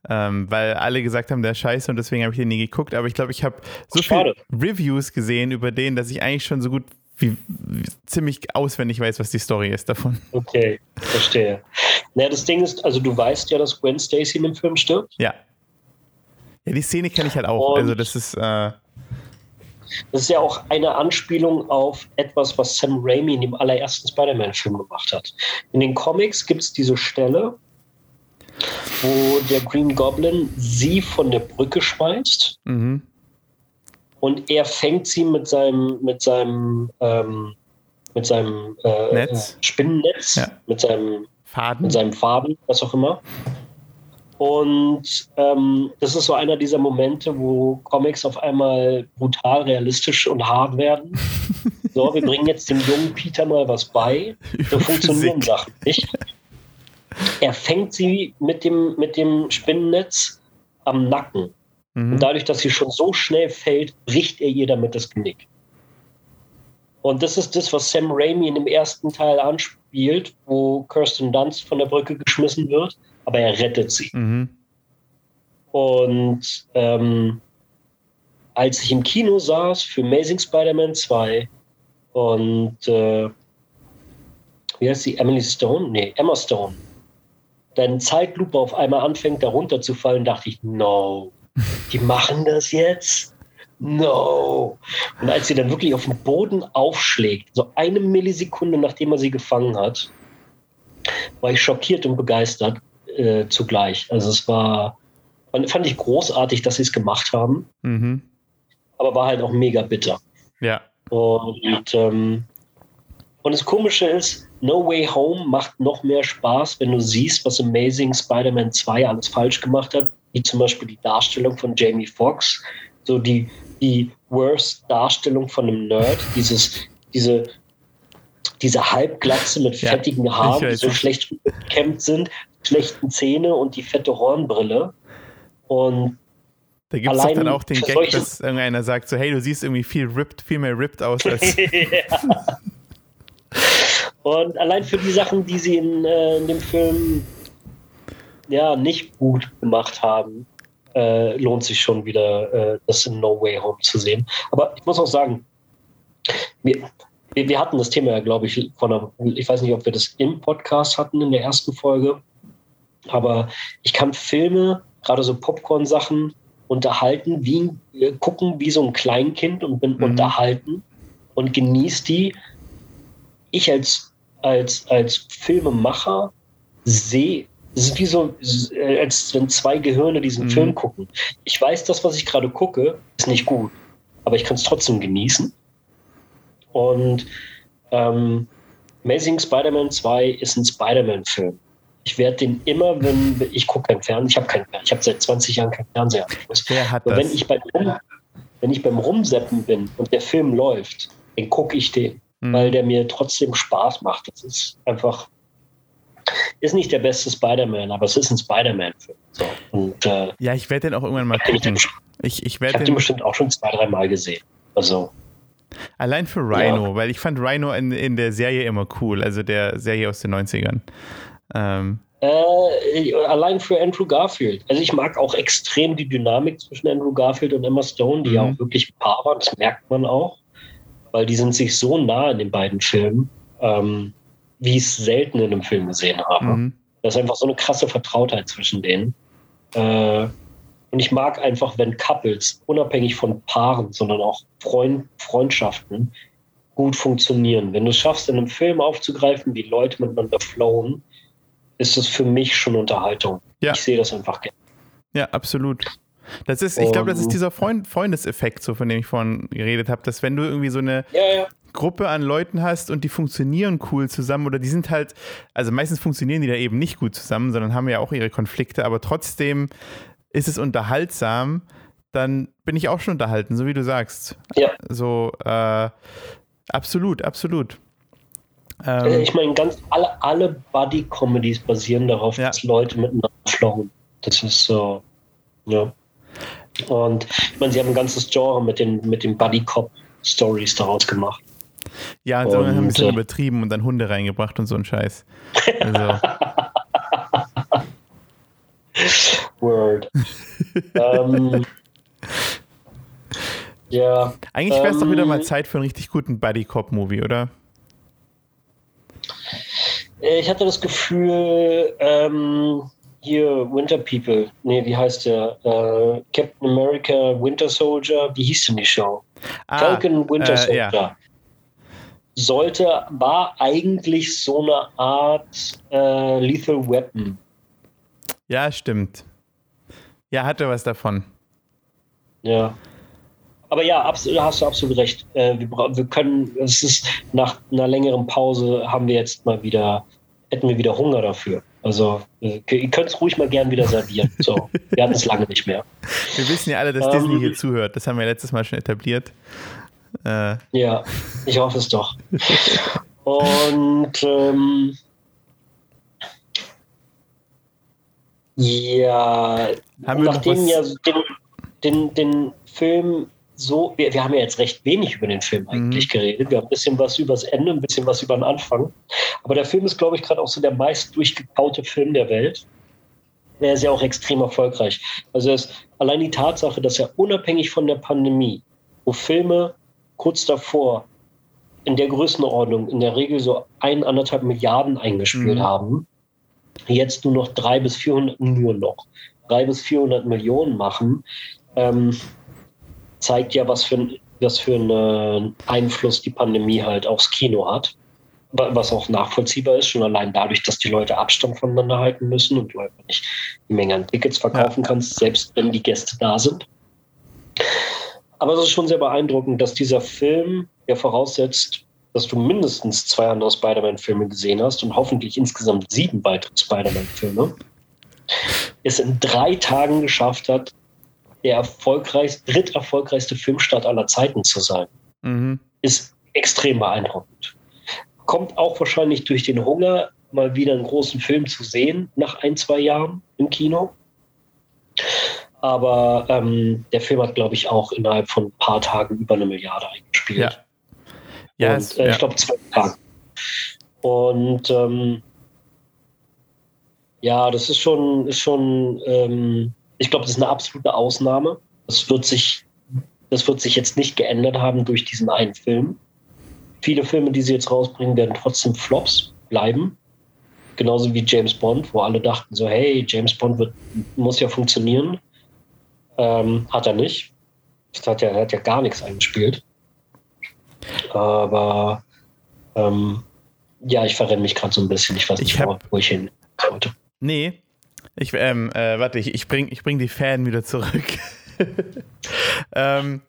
Ähm, weil alle gesagt haben, der ist scheiße und deswegen habe ich den nie geguckt. Aber ich glaube, ich habe so viele Reviews gesehen über den, dass ich eigentlich schon so gut wie, wie, ziemlich auswendig weiß, was die Story ist davon. Okay, verstehe. Naja, das Ding ist, also du weißt ja, dass Gwen Stacy in dem Film stirbt. Ja. Ja, die Szene kenne ich halt auch. Und also das ist. Äh das ist ja auch eine Anspielung auf etwas, was Sam Raimi in dem allerersten Spider-Man-Film gemacht hat. In den Comics gibt es diese Stelle, wo der Green Goblin sie von der Brücke schmeißt. Mhm und er fängt sie mit seinem, mit seinem, ähm, mit seinem äh, Netz. Spinnennetz, ja. mit seinem Faden. mit seinem Faden, was auch immer. Und ähm, das ist so einer dieser Momente, wo Comics auf einmal brutal realistisch und hart werden. So, wir bringen jetzt dem jungen Peter mal was bei. So funktionieren Sachen nicht. Er fängt sie mit dem, mit dem Spinnennetz am Nacken. Mhm. Und dadurch, dass sie schon so schnell fällt, bricht er ihr damit das Knick. Und das ist das, was Sam Raimi in dem ersten Teil anspielt, wo Kirsten Dunst von der Brücke geschmissen wird, aber er rettet sie. Mhm. Und ähm, als ich im Kino saß für Amazing Spider-Man 2 und äh, wie heißt sie? Emily Stone? Nee, Emma Stone. Dann Zeitlupe auf einmal anfängt, darunter zu fallen, dachte ich, no die machen das jetzt? No. Und als sie dann wirklich auf den Boden aufschlägt, so eine Millisekunde nachdem er sie gefangen hat, war ich schockiert und begeistert äh, zugleich. Also es war, fand ich großartig, dass sie es gemacht haben, mhm. aber war halt auch mega bitter. Ja. Und, ähm, und das Komische ist, No Way Home macht noch mehr Spaß, wenn du siehst, was Amazing Spider-Man 2 alles falsch gemacht hat wie zum Beispiel die Darstellung von Jamie Foxx, so die, die worst Darstellung von einem Nerd, dieses, diese, diese Halbglatze mit ja, fettigen Haaren, die so schlecht gekämmt sind, schlechten Zähne und die fette Hornbrille. Und da gibt es dann auch den Gag, dass irgendeiner sagt so, hey, du siehst irgendwie viel ripped, viel mehr ripped aus als... Und allein für die Sachen, die sie in, äh, in dem Film ja, nicht gut gemacht haben, äh, lohnt sich schon wieder, äh, das in No Way Home zu sehen. Aber ich muss auch sagen, wir, wir, wir hatten das Thema ja, glaube ich, von einer, ich weiß nicht, ob wir das im Podcast hatten in der ersten Folge, Aber ich kann Filme, gerade so Popcorn-Sachen, unterhalten, wie äh, gucken wie so ein Kleinkind und bin mhm. unterhalten und genieße die. Ich als, als, als Filmemacher sehe, es ist wie so, äh, als wenn zwei Gehirne diesen mhm. Film gucken. Ich weiß, das, was ich gerade gucke, ist nicht gut, aber ich kann es trotzdem genießen. Und ähm, Amazing Spider-Man 2 ist ein Spider-Man-Film. Ich werde den immer, wenn ich gucke keinen Fernsehen, ich habe keinen Fernseher, ich habe seit 20 Jahren keinen Fernseher. Wer hat das? Wenn ich, beim wenn ich beim Rumseppen bin und der Film läuft, dann gucke ich den, mhm. weil der mir trotzdem Spaß macht. Das ist einfach, ist nicht der beste Spider-Man, aber es ist ein Spider-Man-Film. So, äh, ja, ich werde den auch irgendwann mal gucken. Ich, ich, ich habe den bestimmt auch schon zwei, drei Mal gesehen. Also Allein für Rhino, ja. weil ich fand Rhino in, in der Serie immer cool, also der Serie aus den 90ern. Ähm. Äh, allein für Andrew Garfield. Also ich mag auch extrem die Dynamik zwischen Andrew Garfield und Emma Stone, die mhm. ja auch wirklich ein Paar waren, das merkt man auch, weil die sind sich so nah in den beiden Filmen, ähm, wie ich es selten in einem Film gesehen habe. Mhm. Das ist einfach so eine krasse Vertrautheit zwischen denen. Äh, und ich mag einfach, wenn Couples, unabhängig von Paaren, sondern auch Freund, Freundschaften, gut funktionieren. Wenn du es schaffst, in einem Film aufzugreifen, wie Leute miteinander flowen, ist das für mich schon Unterhaltung. Ja. Ich sehe das einfach gerne. Ja, absolut. Das ist, ich glaube, das ist dieser Freund, Freundeseffekt, so von dem ich vorhin geredet habe, dass wenn du irgendwie so eine ja, ja. Gruppe an Leuten hast und die funktionieren cool zusammen oder die sind halt, also meistens funktionieren die da eben nicht gut zusammen, sondern haben ja auch ihre Konflikte, aber trotzdem ist es unterhaltsam, dann bin ich auch schon unterhalten, so wie du sagst. Ja. So, äh, absolut, absolut. Ähm, ich meine, ganz alle, alle Buddy-Comedies basieren darauf, ja. dass Leute miteinander flogen. Das ist so, ja. Und ich meine, sie haben ein ganzes Genre mit den, mit den Buddy-Cop-Stories daraus gemacht. Ja, und, und haben ein bisschen äh, übertrieben und dann Hunde reingebracht und so ein Scheiß. Also. Word. ähm, ja. Eigentlich wäre es ähm, doch wieder mal ähm, Zeit für einen richtig guten Buddy-Cop-Movie, oder? Ich hatte das Gefühl, ähm, hier Winter People, nee, wie heißt der? Äh, Captain America Winter Soldier, wie hieß denn die Show? Ah, Falcon Winter äh, Soldier. Ja. Sollte, war eigentlich so eine Art äh, Lethal Weapon. Ja, stimmt. Ja, hatte was davon. Ja. Aber ja, hast du absolut recht. Äh, wir, wir können, es ist nach einer längeren Pause haben wir jetzt mal wieder, hätten wir wieder Hunger dafür. Also äh, ihr könnt es ruhig mal gern wieder servieren. So, wir hatten es lange nicht mehr. Wir wissen ja alle, dass ähm, Disney hier zuhört. Das haben wir letztes Mal schon etabliert. Äh. Ja, ich hoffe es doch. Und ähm, ja, nachdem ja den, den, den Film so, wir, wir haben ja jetzt recht wenig über den Film eigentlich mhm. geredet. Wir haben ein bisschen was über das Ende, ein bisschen was über den Anfang. Aber der Film ist, glaube ich, gerade auch so der meist durchgekaute Film der Welt. Er ist ja auch extrem erfolgreich. Also ist allein die Tatsache, dass er unabhängig von der Pandemie, wo Filme kurz davor in der Größenordnung in der Regel so ein, anderthalb Milliarden eingespielt mhm. haben, jetzt nur noch drei bis 400, nur noch drei bis 400 Millionen machen, ähm, zeigt ja, was für, was für einen Einfluss die Pandemie halt aufs Kino hat. Was auch nachvollziehbar ist, schon allein dadurch, dass die Leute Abstand voneinander halten müssen und du einfach nicht die Menge an Tickets verkaufen ja. kannst, selbst wenn die Gäste da sind. Aber es ist schon sehr beeindruckend, dass dieser Film, der voraussetzt, dass du mindestens zwei andere Spider-Man-Filme gesehen hast und hoffentlich insgesamt sieben weitere Spider-Man-Filme, es in drei Tagen geschafft hat, der erfolgreichste, dritterfolgreichste Filmstart aller Zeiten zu sein, mhm. ist extrem beeindruckend. Kommt auch wahrscheinlich durch den Hunger, mal wieder einen großen Film zu sehen nach ein, zwei Jahren im Kino. Aber ähm, der Film hat, glaube ich, auch innerhalb von ein paar Tagen über eine Milliarde eingespielt. Ja. Ja, Und, äh, ja. Ich glaube, zwei Tage. Und ähm, ja, das ist schon, ist schon ähm, ich glaube, das ist eine absolute Ausnahme. Das wird sich, das wird sich jetzt nicht geändert haben durch diesen einen Film. Viele Filme, die sie jetzt rausbringen, werden trotzdem Flops bleiben. genauso wie James Bond, wo alle dachten so, hey, James Bond wird, muss ja funktionieren. Ähm, hat er nicht. Das hat ja, er hat ja gar nichts eingespielt. Aber ähm, ja, ich verrenne mich gerade so ein bisschen. Ich weiß nicht, Ich hab- wo ich hin wollte. Nee. Ich, ähm, äh, warte, ich, ich bring, ich bring die Fan wieder zurück. ähm,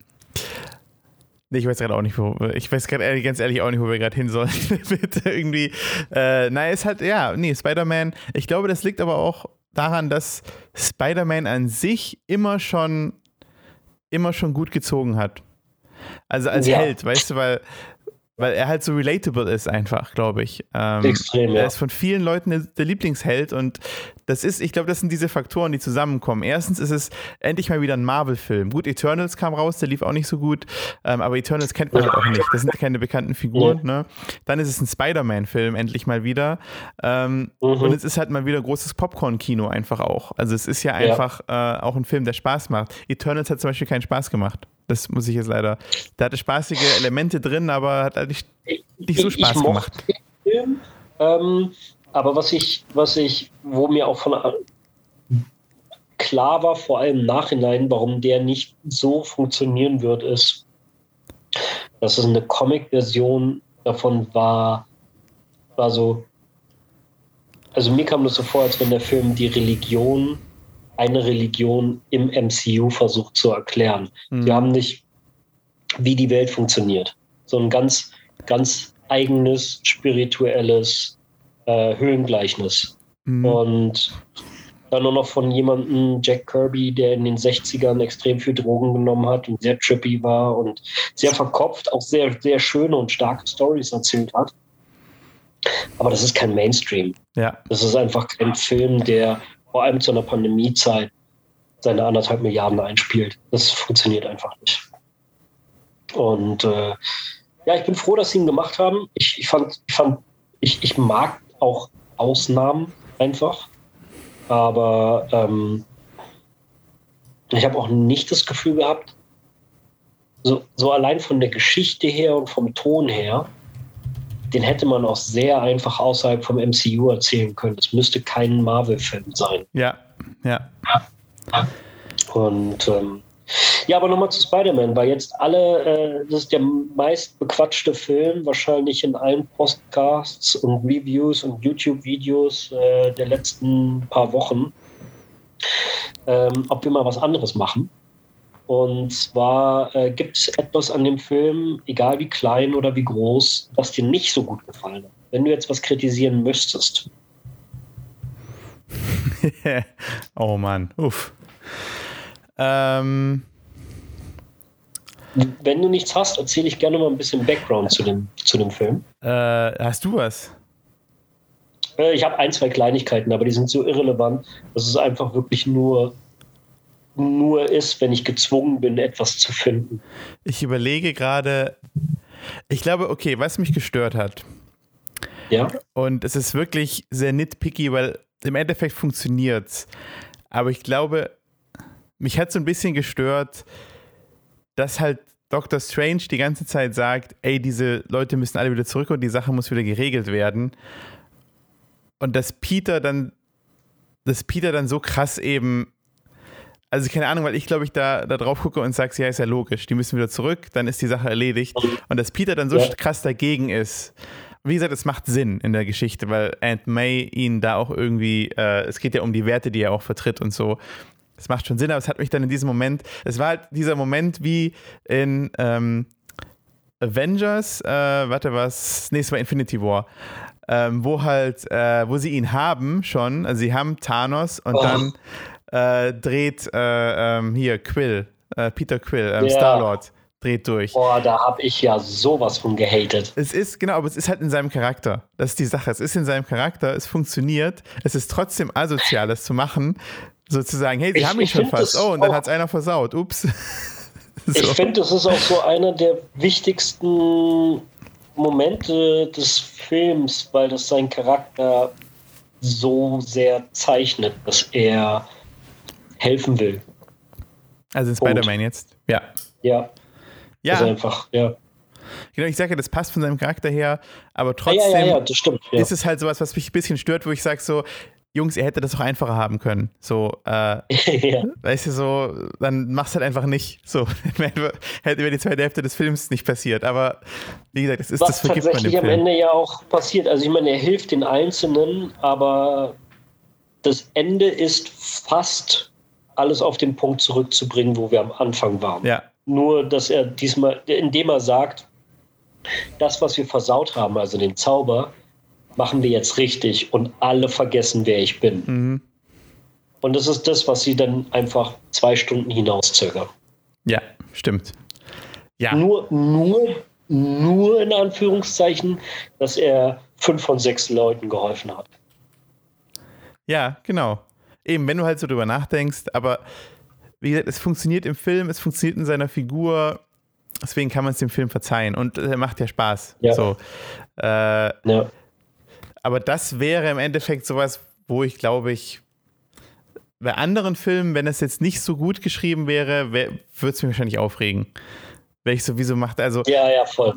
nee, ich weiß gerade auch nicht, wo, ich weiß gerade ganz ehrlich auch nicht, wo wir gerade hin sollen. Mit irgendwie, äh, nein, ist halt, ja, nee, Spider-Man, ich glaube, das liegt aber auch daran, dass Spider-Man an sich immer schon, immer schon gut gezogen hat. Also als Ja. Held, weißt du, weil, weil er halt so relatable ist einfach, glaube ich. Ähm, Extrem, er ja. ist von vielen Leuten der, Lieblingsheld und das ist, ich glaube, das sind diese Faktoren, die zusammenkommen. Erstens ist es endlich mal wieder ein Marvel-Film. Gut, Eternals kam raus, der lief auch nicht so gut, ähm, aber Eternals kennt man halt auch nicht. Das sind keine bekannten Figuren. Ne? Dann ist es ein Spider-Man-Film, endlich mal wieder. Ähm, Mhm. Und es ist halt mal wieder großes Popcorn-Kino einfach auch. Also es ist ja Ja. einfach äh, auch ein Film, der Spaß macht. Eternals hat zum Beispiel keinen Spaß gemacht. Das muss ich jetzt leider. Da hatte spaßige Elemente drin, aber hat halt nicht, nicht so Spaß ich gemacht. Film, ähm, aber was ich, was ich, wo mir auch von an- klar war, vor allem im Nachhinein, warum der nicht so funktionieren wird, ist, dass es eine Comic-Version davon war, war so, also mir kam das so vor, als wenn der Film die Religion, eine Religion im MCU versucht zu erklären. Mhm. Wir haben nicht, wie die Welt funktioniert. So ein ganz, ganz eigenes, spirituelles äh, Höhlengleichnis. Mhm. Und dann nur noch von jemandem, Jack Kirby, der in den 60ern extrem viel Drogen genommen hat und sehr trippy war und sehr verkopft, auch sehr, sehr schöne und starke Stories erzählt hat. Aber das ist kein Mainstream. Ja. Das ist einfach kein Film, der vor allem zu einer Pandemiezeit seine anderthalb Milliarden einspielt. Das funktioniert einfach nicht. Und äh, ja, ich bin froh, dass sie ihn gemacht haben. Ich, ich fand, ich fand, ich, ich mag auch Ausnahmen einfach. Aber ähm, ich habe auch nicht das Gefühl gehabt, so, so allein von der Geschichte her und vom Ton her, den hätte man auch sehr einfach außerhalb vom MCU erzählen können. Es müsste kein Marvel-Film sein. Ja. Ja. Und ähm, ja, aber nochmal zu Spider-Man, weil jetzt alle, äh, das ist der meist bequatschte Film, wahrscheinlich in allen Podcasts und Reviews und YouTube-Videos äh, der letzten paar Wochen, ähm, ob wir mal was anderes machen. Und zwar äh, gibt es etwas an dem Film, egal wie klein oder wie groß, was dir nicht so gut gefallen hat. Wenn du jetzt was kritisieren müsstest. oh Mann. Uff. Ähm, Wenn du nichts hast, erzähle ich gerne mal ein bisschen Background zu dem, zu dem Film. äh, hast du was? Äh, Ich habe ein, zwei Kleinigkeiten, aber die sind so irrelevant, dass es einfach wirklich nur, nur ist, wenn ich gezwungen bin, etwas zu finden. Ich überlege gerade. Ich glaube, okay, was mich gestört hat, Ja, und es ist wirklich sehr nitpicky, weil im Endeffekt funktioniert's. Aber ich glaube, mich hat so ein bisschen gestört, dass halt Dr. Strange die ganze Zeit sagt, ey, diese Leute müssen alle wieder zurück und die Sache muss wieder geregelt werden. Und dass Peter dann, dass Peter dann so krass eben, also keine Ahnung, weil ich glaube ich da, da drauf gucke und sage, ja, ist ja logisch, die müssen wieder zurück, dann ist die Sache erledigt. Und dass Peter dann so Ja. krass dagegen ist. Wie gesagt, es macht Sinn in der Geschichte, weil Aunt May ihn da auch irgendwie, äh, es geht ja um die Werte, die er auch vertritt und so. Es macht schon Sinn, aber es hat mich dann in diesem Moment, es war halt dieser Moment wie in ähm, Avengers, äh, warte was, nee, es war Infinity War, ähm, wo halt, äh, wo sie ihn haben schon, also sie haben Thanos und Oh. dann äh, dreht äh, ähm, hier Quill, äh, Peter Quill, ähm, Ja. Star-Lord, dreht durch. boah, da habe ich ja sowas von gehatet. Es ist, genau, aber es ist halt in seinem Charakter. Das ist die Sache. Es ist in seinem Charakter, es funktioniert. Es ist trotzdem asozial, das zu machen. Sozusagen, hey, sie Ich- haben ihn ich schon fast. Oh, und dann hat es einer versaut. Ups. Ich so. finde, das ist auch so einer der wichtigsten Momente des Films, weil das seinen Charakter so sehr zeichnet, dass er helfen will. Also in. Spider-Man jetzt. Ja. Ja, Ja, also einfach, ja. Genau, ich sage ja, das passt von seinem Charakter her, aber trotzdem ja, ja, ja, das stimmt, ist es halt sowas, was mich ein bisschen stört, wo ich sage so, Jungs, ihr hättet das auch einfacher haben können. So, äh, weißt du, so, dann mach's halt einfach nicht. So, hätte über die zweite Hälfte des Films nicht passiert. Aber wie gesagt, es ist Was das vergibt tatsächlich am Ende ja auch passiert. Also ich meine, er hilft den Einzelnen, aber das Ende ist fast alles auf den Punkt zurückzubringen, wo wir am Anfang waren. Ja. Nur, dass er diesmal, indem er sagt, das, was wir versaut haben, also den Zauber, machen wir jetzt richtig und alle vergessen, wer ich bin. Mhm. Und das ist das, was sie dann einfach zwei Stunden hinauszögern. Ja, stimmt. Ja. Nur, nur, nur in Anführungszeichen, dass er fünf von sechs Leuten geholfen hat. Ja, genau. Eben, wenn du halt so drüber nachdenkst, aber wie gesagt, es funktioniert im Film, es funktioniert in seiner Figur, deswegen kann man es dem Film verzeihen und er macht ja Spaß. Ja. So, äh, ja. Aber das wäre im Endeffekt sowas, wo ich glaube ich, bei anderen Filmen, wenn es jetzt nicht so gut geschrieben wäre, würde es mich wahrscheinlich aufregen wenn ich sowieso macht. Also, ja, ja, voll.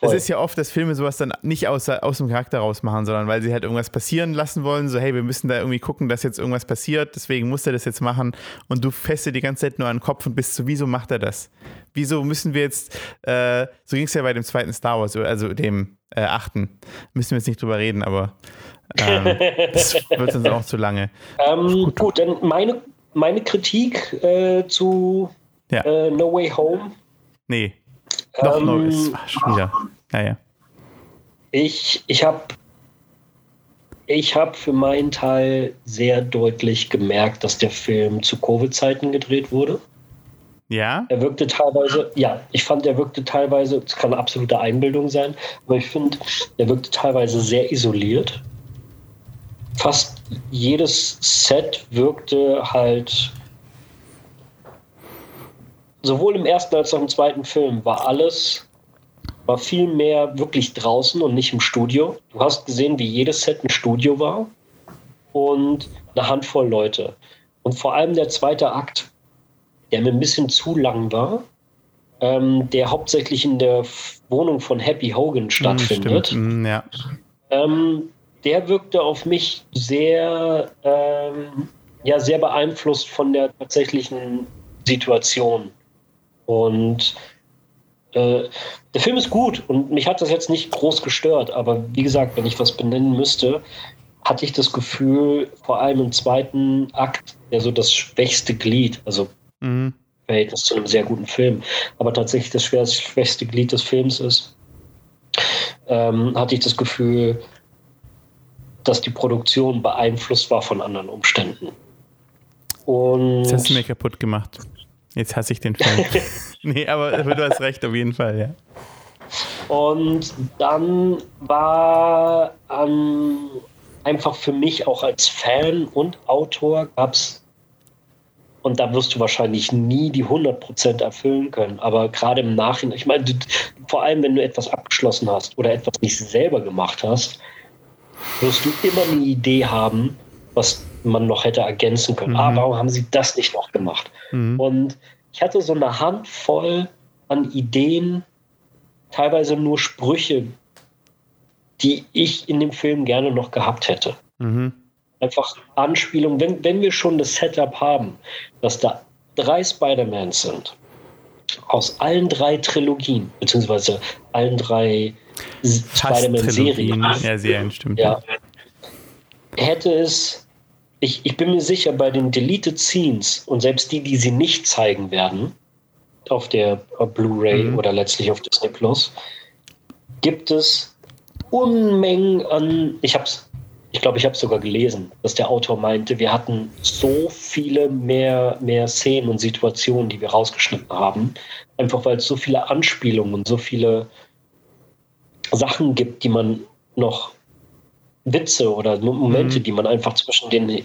Es ist ja oft, dass Filme sowas dann nicht aus, aus dem Charakter rausmachen, sondern weil sie halt irgendwas passieren lassen wollen. So, hey, wir müssen da irgendwie gucken, dass jetzt irgendwas passiert, deswegen muss er das jetzt machen. Und du feste die ganze Zeit nur an den Kopf und bist so, wieso macht er das? Wieso müssen wir jetzt, äh, so ging es ja bei dem zweiten Star Wars, also dem äh, achten. Müssen wir jetzt nicht drüber reden, aber ähm, das wird uns auch zu lange. Ähm, gut. gut, dann meine, meine Kritik äh, zu ja. Äh, no Way Home Nee. Noch, ähm, noch ist schon wieder. Naja. Ich, ich habe ich hab für meinen Teil sehr deutlich gemerkt, dass der Film zu Covid-Zeiten gedreht wurde. Ja. Er wirkte teilweise, ja, ich fand, er wirkte teilweise, es kann eine absolute Einbildung sein, aber ich finde, er wirkte teilweise sehr isoliert. Fast jedes Set wirkte halt sowohl im ersten als auch im zweiten Film war alles, war viel mehr wirklich draußen und nicht im Studio. Du hast gesehen, wie jedes Set ein Studio war und eine Handvoll Leute. Und vor allem der zweite Akt, der mir ein bisschen zu lang war, ähm, der hauptsächlich in der Wohnung von Happy Hogan hm, stattfindet. Mm, ja. ähm, der wirkte auf mich sehr, ähm, ja, sehr beeinflusst von der tatsächlichen Situation. Und äh, der Film ist gut und mich hat das jetzt nicht groß gestört, aber wie gesagt, wenn ich was benennen müsste, hatte ich das Gefühl, vor allem im zweiten Akt, der so das schwächste Glied, also mhm. Verhältnis zu einem sehr guten Film, aber tatsächlich das schwächste Glied des Films ist, ähm, hatte ich das Gefühl, dass die Produktion beeinflusst war von anderen Umständen. Und das hast du mir kaputt gemacht. Jetzt hasse ich den Film. nee, aber du hast recht, auf jeden Fall, ja. Und dann war ähm, einfach für mich auch als Fan und Autor gab es, und da wirst du wahrscheinlich nie die 100% erfüllen können, aber gerade im Nachhinein, ich meine, vor allem wenn du etwas abgeschlossen hast oder etwas nicht selber gemacht hast, wirst du immer eine Idee haben, was man noch hätte ergänzen können. Mhm. Ah, warum haben sie das nicht noch gemacht? Mhm. Und ich hatte so eine Handvoll an Ideen, teilweise nur Sprüche, die ich in dem Film gerne noch gehabt hätte. Mhm. Einfach Anspielung, wenn, wenn wir schon das Setup haben, dass da drei Spider-Mans sind, aus allen drei Trilogien, beziehungsweise allen drei Spider-Man-Serien. Ja, Serien, stimmt. Ja, hätte es ich, ich bin mir sicher, bei den Deleted Scenes und selbst die, die sie nicht zeigen werden, auf der Blu-ray mhm. oder letztlich auf Disney Plus, gibt es Unmengen an. Ich habe ich glaube, ich habe sogar gelesen, dass der Autor meinte, wir hatten so viele mehr, mehr Szenen und Situationen, die wir rausgeschnitten haben, einfach weil es so viele Anspielungen und so viele Sachen gibt, die man noch Witze oder Momente, mhm. die man einfach zwischen den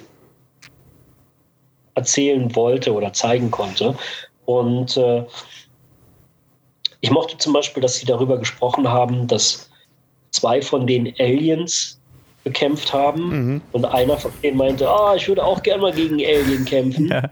erzählen wollte oder zeigen konnte. Und äh, ich mochte zum Beispiel, dass sie darüber gesprochen haben, dass zwei von den Aliens bekämpft haben mhm. und einer von denen meinte, ah, ich würde auch gerne mal gegen Alien kämpfen. Ja.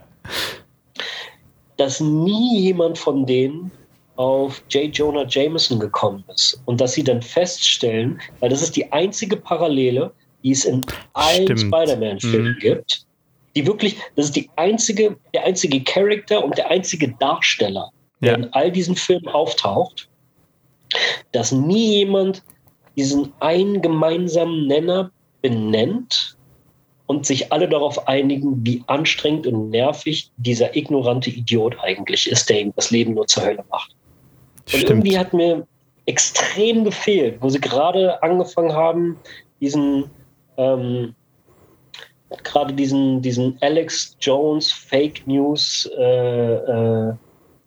Dass nie jemand von denen auf J. Jonah Jameson gekommen ist. Und dass sie dann feststellen, weil das ist die einzige Parallele, die es in allen Spider-Man-Filmen mhm. gibt, die wirklich, das ist die einzige, der einzige Charakter und der einzige Darsteller, der ja. in all diesen Filmen auftaucht, dass nie jemand diesen einen gemeinsamen Nenner benennt und sich alle darauf einigen, wie anstrengend und nervig dieser ignorante Idiot eigentlich ist, der ihm das Leben nur zur Hölle macht. Und irgendwie hat mir extrem gefehlt, wo sie gerade angefangen haben, diesen ähm, gerade diesen, diesen Alex Jones Fake News äh, äh,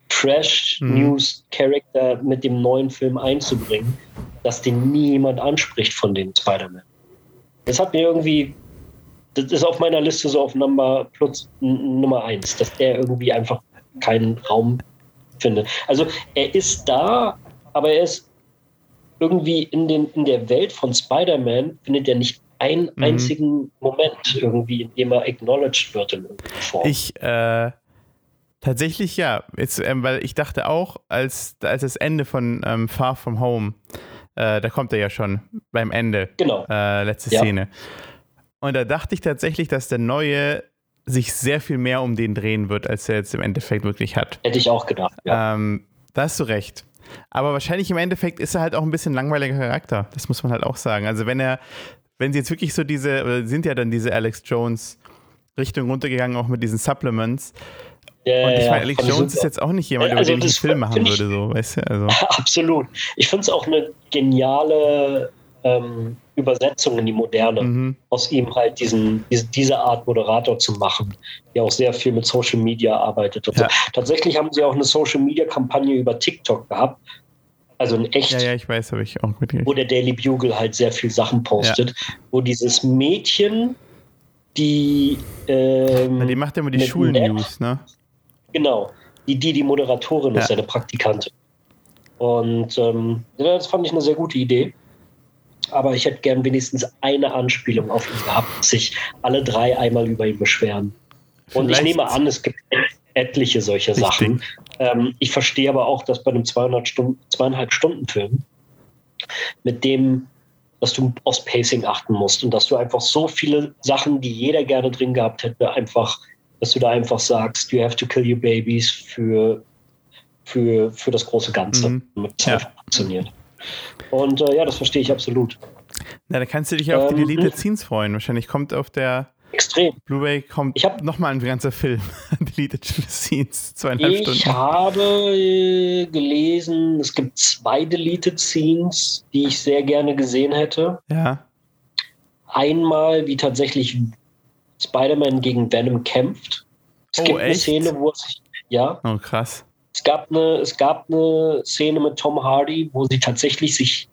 Trash mhm. News Character mit dem neuen Film einzubringen, dass den nie jemand anspricht von den Spider-Man. Das hat mir irgendwie, das ist auf meiner Liste so auf Nummer plus Nummer eins, dass der irgendwie einfach keinen Raum findet. Also er ist da, aber er ist irgendwie in, den, in der Welt von Spider-Man findet er nicht einen mhm. einzigen Moment irgendwie, in dem er acknowledged wird in irgendeiner Form. Ich, äh, tatsächlich ja. Jetzt, ähm, weil ich dachte auch, als, als das Ende von ähm, Far From Home, äh, da kommt er ja schon beim Ende. Genau. Äh, letzte ja. Szene. Und da dachte ich tatsächlich, dass der neue sich sehr viel mehr um den drehen wird, als er jetzt im Endeffekt wirklich hat. Hätte ich auch gedacht, ja. Ähm, da hast du recht. Aber wahrscheinlich im Endeffekt ist er halt auch ein bisschen langweiliger Charakter. Das muss man halt auch sagen. Also wenn er wenn sie jetzt wirklich so diese, oder sind ja dann diese Alex Jones Richtung runtergegangen, auch mit diesen Supplements. Ja, und ich meine, Alex Jones super. ist jetzt auch nicht jemand, über also den ich einen Film machen würde, so, weißt du? Also. Absolut. Ich finde es auch eine geniale ähm, Übersetzung in die Moderne, mhm. aus ihm halt diesen, diese, diese Art Moderator zu machen, der auch sehr viel mit Social Media arbeitet. Ja. So. Tatsächlich haben sie auch eine Social Media Kampagne über TikTok gehabt, also in echt. Ja, ja, ich weiß, habe ich auch mitgekriegt. Wo der Daily Bugle halt sehr viel Sachen postet, ja. wo dieses Mädchen, die. Ähm, ja, die macht ja immer die Schulnews, ne? Genau. Die, die, die Moderatorin ja. ist, eine Praktikantin. Und ähm, das fand ich eine sehr gute Idee. Aber ich hätte gern wenigstens eine Anspielung auf ihn gehabt, dass sich alle drei einmal über ihn beschweren. Vielleicht. Und ich nehme an, es gibt etliche solche Richtig. Sachen. Ähm, ich verstehe aber auch, dass bei einem 200 Stunden, zweieinhalb Stunden Film mit dem, dass du aufs Pacing achten musst und dass du einfach so viele Sachen, die jeder gerne drin gehabt hätte, einfach, dass du da einfach sagst, you have to kill your babies für, für, für das große Ganze, mhm. damit es ja. funktioniert. Und äh, ja, das verstehe ich absolut. Na, da kannst du dich ja auf die ähm, Deleted Scenes freuen. Wahrscheinlich kommt auf der Extrem. Blu-ray kommt ich nochmal ein ganzer Film. Deleted Scenes, zweieinhalb ich Stunden. Ich habe äh, gelesen, es gibt zwei Deleted Scenes, die ich sehr gerne gesehen hätte. Ja. Einmal, wie tatsächlich Spider-Man gegen Venom kämpft. Es oh, gibt echt? eine Szene, wo es sich. Ja. Oh, krass. Es gab, eine, es gab eine Szene mit Tom Hardy, wo sie tatsächlich sich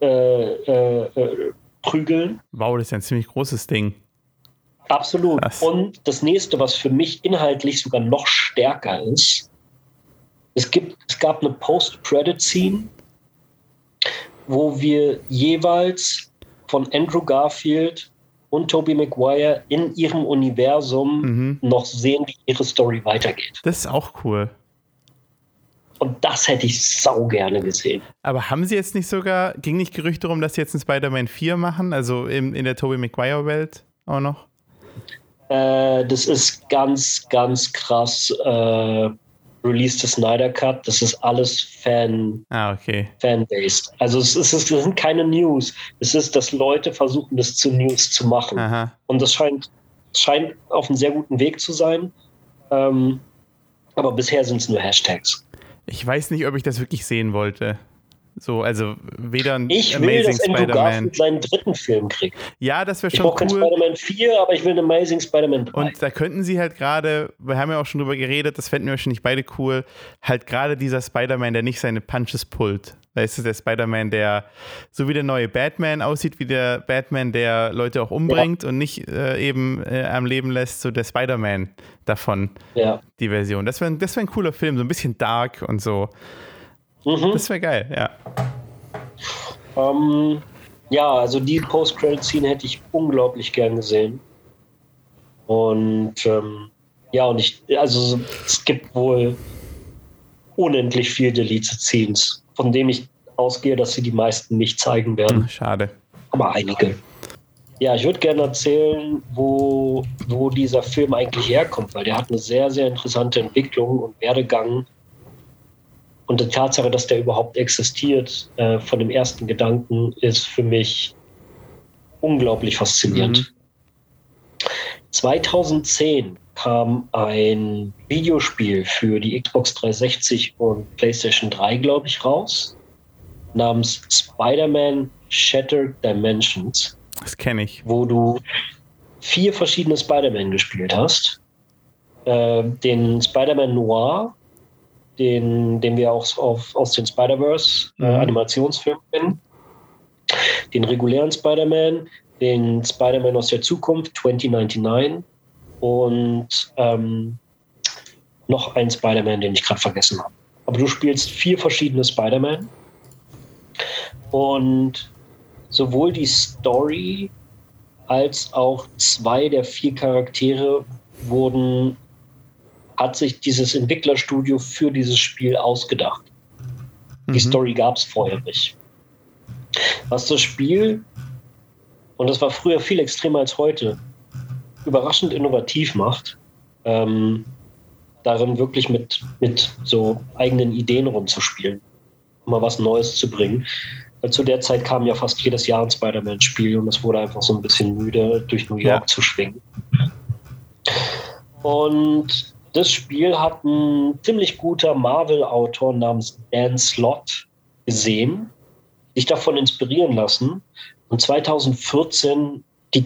äh, äh, äh prügeln. Wow, das ist ein ziemlich großes Ding. Absolut. Krass. Und das nächste, was für mich inhaltlich sogar noch stärker ist, es, gibt, es gab eine Post-Credit-Scene, wo wir jeweils von Andrew Garfield und Tobey Maguire in ihrem Universum mhm. noch sehen, wie ihre Story weitergeht. Das ist auch cool. Und das hätte ich sau gerne gesehen. Aber haben sie jetzt nicht sogar, ging nicht Gerüchte darum, dass sie jetzt ein Spider-Man 4 machen, also in, in der Tobey Maguire-Welt auch noch? Äh, das ist ganz, ganz krass. Äh, Release the Snyder Cut, das ist alles Fan, ah, okay. Fan-based. Also es, ist, es sind keine News. Es ist, dass Leute versuchen, das zu News zu machen. Aha. Und das scheint, scheint auf einem sehr guten Weg zu sein. Ähm, aber bisher sind es nur Hashtags. Ich weiß nicht, ob ich das wirklich sehen wollte. So, also weder ein ich Amazing will, dass Andrew Garfield seinen dritten Film kriegt. Ja, das wäre schon ich cool. Ich Spider-Man 4, aber ich will einen Amazing Spider-Man 3. Und da könnten sie halt gerade, wir haben ja auch schon drüber geredet, das fänden wir wahrscheinlich beide cool, halt gerade dieser Spider-Man, der nicht seine Punches pullt. Weißt du, der Spider-Man, der so wie der neue Batman aussieht, wie der Batman, der Leute auch umbringt ja. und nicht äh, eben äh, am Leben lässt, so der Spider-Man davon, ja. die Version. Das wäre das wär ein cooler Film, so ein bisschen dark und so. Mhm. Das wäre geil, ja. Ähm, ja, also die Post-Credit-Scene hätte ich unglaublich gern gesehen. Und ähm, ja, und ich, also es gibt wohl unendlich viel Deleted Scenes, von dem ich ausgehe, dass sie die meisten nicht zeigen werden. Hm, schade. Aber einige. Ja, ich würde gerne erzählen, wo, wo dieser Film eigentlich herkommt, weil der hat eine sehr, sehr interessante Entwicklung und Werdegang. Und die Tatsache, dass der überhaupt existiert, äh, von dem ersten Gedanken, ist für mich unglaublich faszinierend. Mhm. 2010 kam ein Videospiel für die Xbox 360 und PlayStation 3, glaube ich, raus, namens Spider-Man Shattered Dimensions. Das kenne ich. Wo du vier verschiedene Spider-Man gespielt hast. Äh, den Spider-Man Noir, den, den wir auch auf, aus den Spider-Verse äh, mhm. Animationsfilmen kennen. Den regulären Spider-Man, den Spider-Man aus der Zukunft 2099 und ähm, noch ein Spider-Man, den ich gerade vergessen habe. Aber du spielst vier verschiedene Spider-Man und sowohl die Story als auch zwei der vier Charaktere wurden, hat sich dieses Entwicklerstudio für dieses Spiel ausgedacht. Mhm. Die Story gab es vorher nicht. Was das Spiel, und das war früher viel extremer als heute, überraschend innovativ macht, ähm, darin wirklich mit, mit so eigenen Ideen rumzuspielen, um mal was Neues zu bringen. Weil zu der Zeit kam ja fast jedes Jahr ein Spider-Man-Spiel und es wurde einfach so ein bisschen müde, durch New York ja. zu schwingen. Und das Spiel hat ein ziemlich guter Marvel-Autor namens Dan Slott gesehen, sich davon inspirieren lassen und 2014 die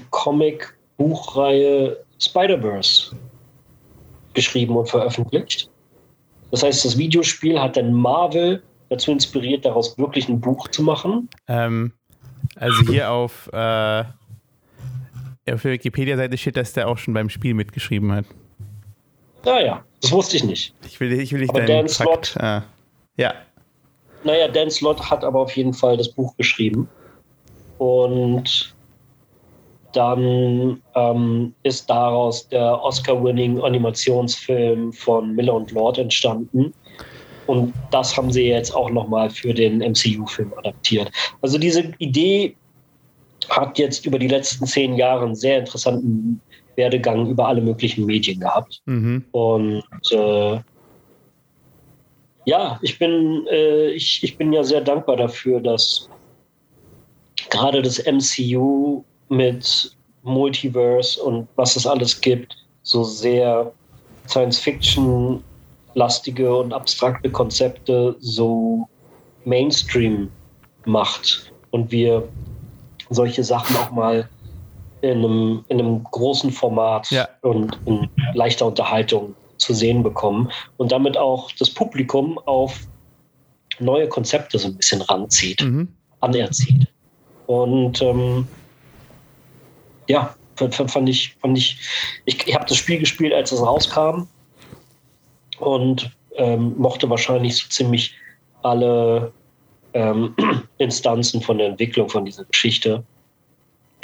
Comic-Buchreihe Spider-Verse geschrieben und veröffentlicht. Das heißt, das Videospiel hat dann Marvel dazu inspiriert, daraus wirklich ein Buch zu machen? Ähm, also hier auf, äh, auf der Wikipedia-Seite steht, dass der auch schon beim Spiel mitgeschrieben hat. Naja, ah das wusste ich nicht. Ich will, ich will nicht aber Dan Slott, ah, ja. Naja, Dan Slott hat aber auf jeden Fall das Buch geschrieben. Und dann ähm, ist daraus der Oscar-winning Animationsfilm von Miller und Lord entstanden. Und das haben sie jetzt auch nochmal für den MCU-Film adaptiert. Also diese Idee hat jetzt über die letzten zehn Jahre einen sehr interessanten Werdegang über alle möglichen Medien gehabt. Mhm. Und äh, ja, ich bin, äh, ich, ich bin ja sehr dankbar dafür, dass gerade das MCU mit Multiverse und was es alles gibt, so sehr Science Fiction lastige und abstrakte Konzepte so Mainstream macht und wir solche Sachen auch mal in einem, in einem großen Format ja. und in leichter Unterhaltung zu sehen bekommen und damit auch das Publikum auf neue Konzepte so ein bisschen ranzieht, mhm. anerzieht. Und ähm, ja, fand ich, fand ich, ich, ich habe das Spiel gespielt, als es rauskam und ähm, mochte wahrscheinlich so ziemlich alle ähm, Instanzen von der Entwicklung von dieser Geschichte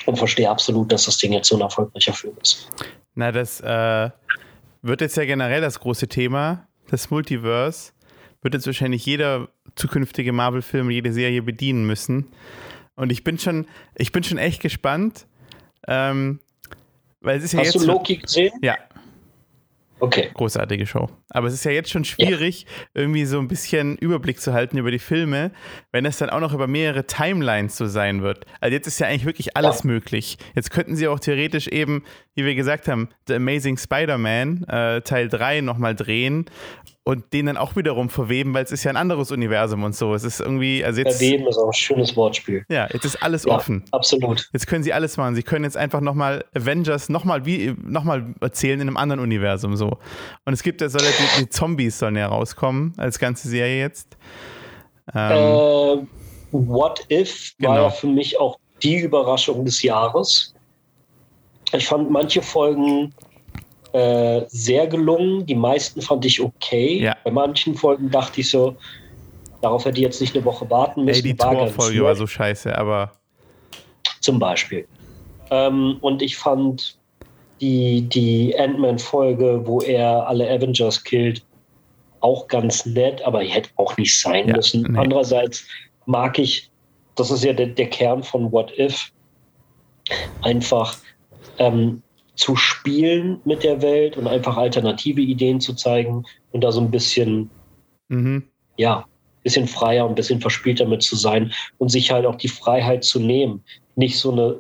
und verstehe absolut, dass das Ding jetzt so ein erfolgreicher Film ist. Na, das äh, wird jetzt ja generell das große Thema, das Multiverse. Wird jetzt wahrscheinlich jeder zukünftige Marvel-Film, jede Serie bedienen müssen. Und ich bin schon, ich bin schon echt gespannt. Ähm, weil es ist ja Hast jetzt du Loki gesehen? Ja, Okay. Großartige Show. Aber es ist ja jetzt schon schwierig, ja. irgendwie so ein bisschen Überblick zu halten über die Filme, wenn es dann auch noch über mehrere Timelines so sein wird. Also jetzt ist ja eigentlich wirklich alles ja. möglich. Jetzt könnten sie auch theoretisch eben, wie wir gesagt haben, The Amazing Spider-Man äh, Teil 3 nochmal drehen und den dann auch wiederum verweben, weil es ist ja ein anderes Universum und so. Es ist irgendwie, also jetzt. Verweben ist auch ein schönes Wortspiel. Ja, jetzt ist alles ja, offen. Absolut. Jetzt können sie alles machen. Sie können jetzt einfach nochmal Avengers nochmal wie nochmal erzählen in einem anderen Universum so. Und es gibt ja soll die, die Zombies sollen ja rauskommen als ganze Serie jetzt. Ähm, äh, What If genau. war ja für mich auch die Überraschung des Jahres. Ich fand manche Folgen äh, sehr gelungen. Die meisten fand ich okay. Ja. Bei manchen Folgen dachte ich so, darauf hätte ich jetzt nicht eine Woche warten müssen. Ey, die Torfolge war so scheiße, aber. Zum Beispiel. Ähm, und ich fand die, die Ant-Man-Folge, wo er alle Avengers killt, auch ganz nett, aber hätte auch nicht sein ja, müssen. Nee. Andererseits mag ich, das ist ja der, der Kern von What If, einfach ähm, zu spielen mit der Welt und einfach alternative Ideen zu zeigen und da so ein bisschen, mhm. ja, bisschen freier und ein bisschen verspielter mit zu sein und sich halt auch die Freiheit zu nehmen, nicht so eine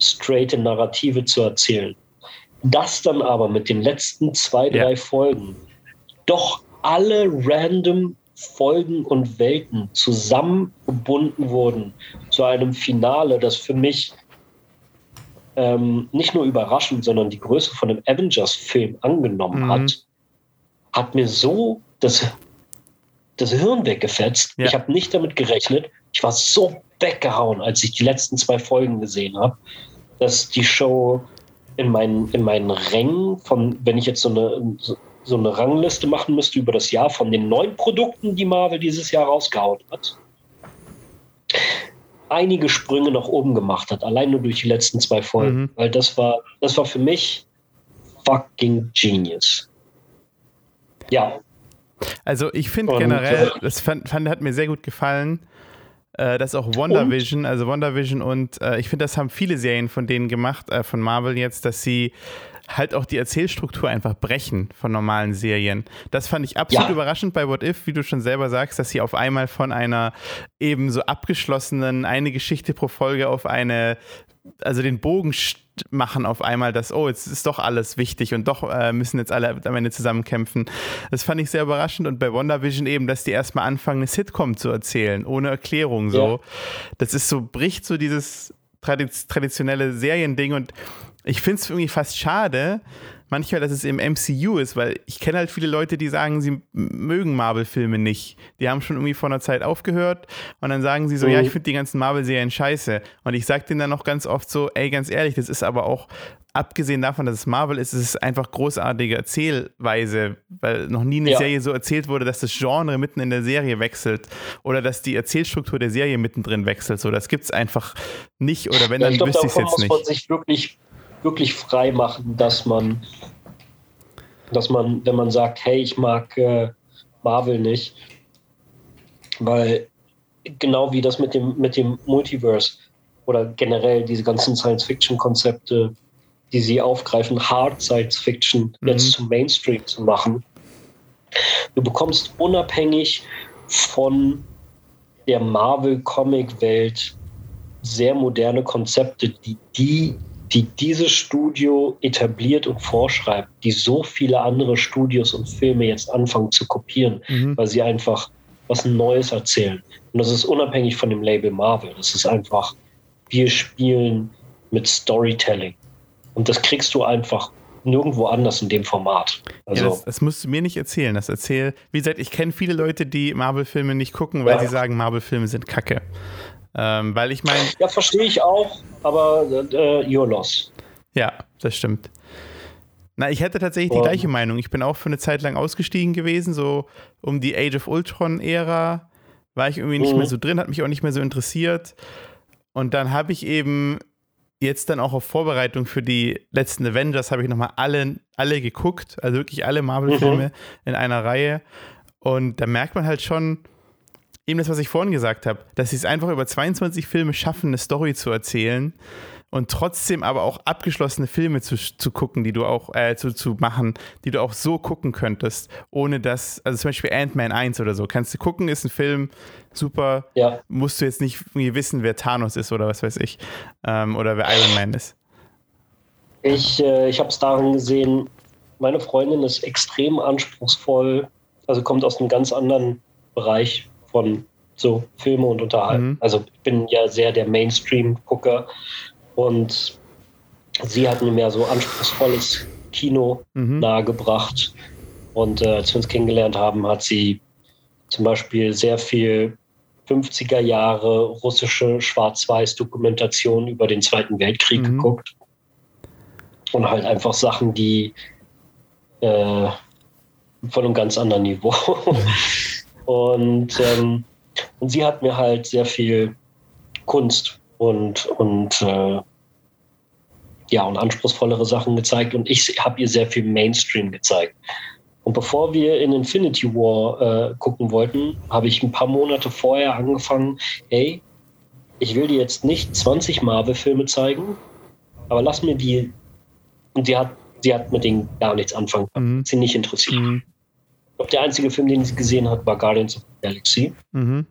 straighte Narrative zu erzählen. Das dann aber mit den letzten zwei, drei ja. Folgen doch alle random Folgen und Welten zusammengebunden wurden zu einem Finale, das für mich ähm, nicht nur überraschend, sondern die Größe von einem Avengers-Film angenommen mhm. hat, hat mir so das, das Hirn weggefetzt. Ja. Ich habe nicht damit gerechnet. Ich war so weggehauen, als ich die letzten zwei Folgen gesehen habe, dass die Show in meinen, in meinen Rängen von, wenn ich jetzt so eine, so, so eine Rangliste machen müsste über das Jahr von den neuen Produkten, die Marvel dieses Jahr rausgehauen hat, einige Sprünge nach oben gemacht hat, allein nur durch die letzten zwei Folgen. Mhm. Weil das war, das war für mich fucking genius. Ja. Also ich finde generell, äh, das fand, fand, hat mir sehr gut gefallen, äh, dass auch WandaVision, also WandaVision und äh, ich finde, das haben viele Serien von denen gemacht, äh, von Marvel jetzt, dass sie halt auch die Erzählstruktur einfach brechen von normalen Serien. Das fand ich absolut ja. überraschend bei What If, wie du schon selber sagst, dass sie auf einmal von einer eben so abgeschlossenen, eine Geschichte pro Folge auf eine, also den Bogen machen auf einmal, dass, oh, jetzt ist doch alles wichtig und doch äh, müssen jetzt alle am Ende zusammenkämpfen. Das fand ich sehr überraschend und bei WandaVision eben, dass die erstmal anfangen, eine Sitcom zu erzählen, ohne Erklärung so. Ja. Das ist so, bricht so dieses traditionelle Seriending und ich finde es irgendwie fast schade, manchmal, dass es im MCU ist, weil ich kenne halt viele Leute, die sagen, sie mögen Marvel-Filme nicht. Die haben schon irgendwie vor einer Zeit aufgehört und dann sagen sie so, mhm. ja, ich finde die ganzen Marvel-Serien scheiße. Und ich sage denen dann auch ganz oft so, ey, ganz ehrlich, das ist aber auch, abgesehen davon, dass es Marvel ist, es ist einfach großartige Erzählweise, weil noch nie eine ja. Serie so erzählt wurde, dass das Genre mitten in der Serie wechselt oder dass die Erzählstruktur der Serie mittendrin wechselt. So, das gibt es einfach nicht oder wenn, ja, dann wüsste ich es jetzt nicht. man sich wirklich wirklich frei machen, dass man, dass man, wenn man sagt, hey, ich mag äh, Marvel nicht, weil genau wie das mit dem, mit dem Multiverse oder generell diese ganzen Science-Fiction-Konzepte, die sie aufgreifen, Hard Science-Fiction mhm. jetzt zum Mainstream zu machen. Du bekommst unabhängig von der Marvel-Comic-Welt sehr moderne Konzepte, die die die dieses Studio etabliert und vorschreibt, die so viele andere Studios und Filme jetzt anfangen zu kopieren, mhm. weil sie einfach was Neues erzählen. Und das ist unabhängig von dem Label Marvel. Das ist einfach, wir spielen mit Storytelling. Und das kriegst du einfach nirgendwo anders in dem Format. Also, ja, das, das, musst du mir nicht erzählen. Das erzähl, wie gesagt, ich kenne viele Leute, die Marvel-Filme nicht gucken, weil ja. sie sagen, Marvel-Filme sind Kacke. Ähm, weil ich meine. Ja, verstehe ich auch, aber äh, your loss. Ja, das stimmt. Na, ich hätte tatsächlich die gleiche Meinung. Ich bin auch für eine Zeit lang ausgestiegen gewesen, so um die Age of Ultron-Ära war ich irgendwie nicht mhm. mehr so drin, hat mich auch nicht mehr so interessiert. Und dann habe ich eben jetzt dann auch auf Vorbereitung für die letzten Avengers habe ich nochmal alle, alle geguckt, also wirklich alle Marvel-Filme mhm. in einer Reihe. Und da merkt man halt schon, eben das, was ich vorhin gesagt habe, dass sie es einfach über 22 Filme schaffen, eine Story zu erzählen und trotzdem aber auch abgeschlossene Filme zu, zu gucken, die du auch, äh, zu, zu machen, die du auch so gucken könntest, ohne dass, also zum Beispiel Ant-Man 1 oder so, kannst du gucken, ist ein Film, super, ja. musst du jetzt nicht wissen, wer Thanos ist oder was weiß ich, ähm, oder wer Iron Man ist. Ich, äh, ich habe es darin gesehen, meine Freundin ist extrem anspruchsvoll, also kommt aus einem ganz anderen Bereich von so Filme und Unterhaltung. Mhm. Also ich bin ja sehr der Mainstream-Gucker und sie hat mir mehr so anspruchsvolles Kino mhm. nahegebracht. Und äh, als wir uns kennengelernt haben, hat sie zum Beispiel sehr viel 50er Jahre russische Schwarz-Weiß-Dokumentation über den Zweiten Weltkrieg mhm. geguckt. Und halt einfach Sachen, die äh, von einem ganz anderen Niveau Und, ähm, und sie hat mir halt sehr viel Kunst und, und äh, ja, und anspruchsvollere Sachen gezeigt und ich habe ihr sehr viel Mainstream gezeigt. Und bevor wir in Infinity War äh, gucken wollten, habe ich ein paar Monate vorher angefangen, hey, ich will dir jetzt nicht 20 Marvel-Filme zeigen, aber lass mir die. Und sie hat, sie hat mit denen gar nichts anfangen. Mhm. Sie nicht interessiert. Mhm. Ich glaube, der einzige Film, den sie gesehen hat, war Guardians of the Galaxy. Mhm.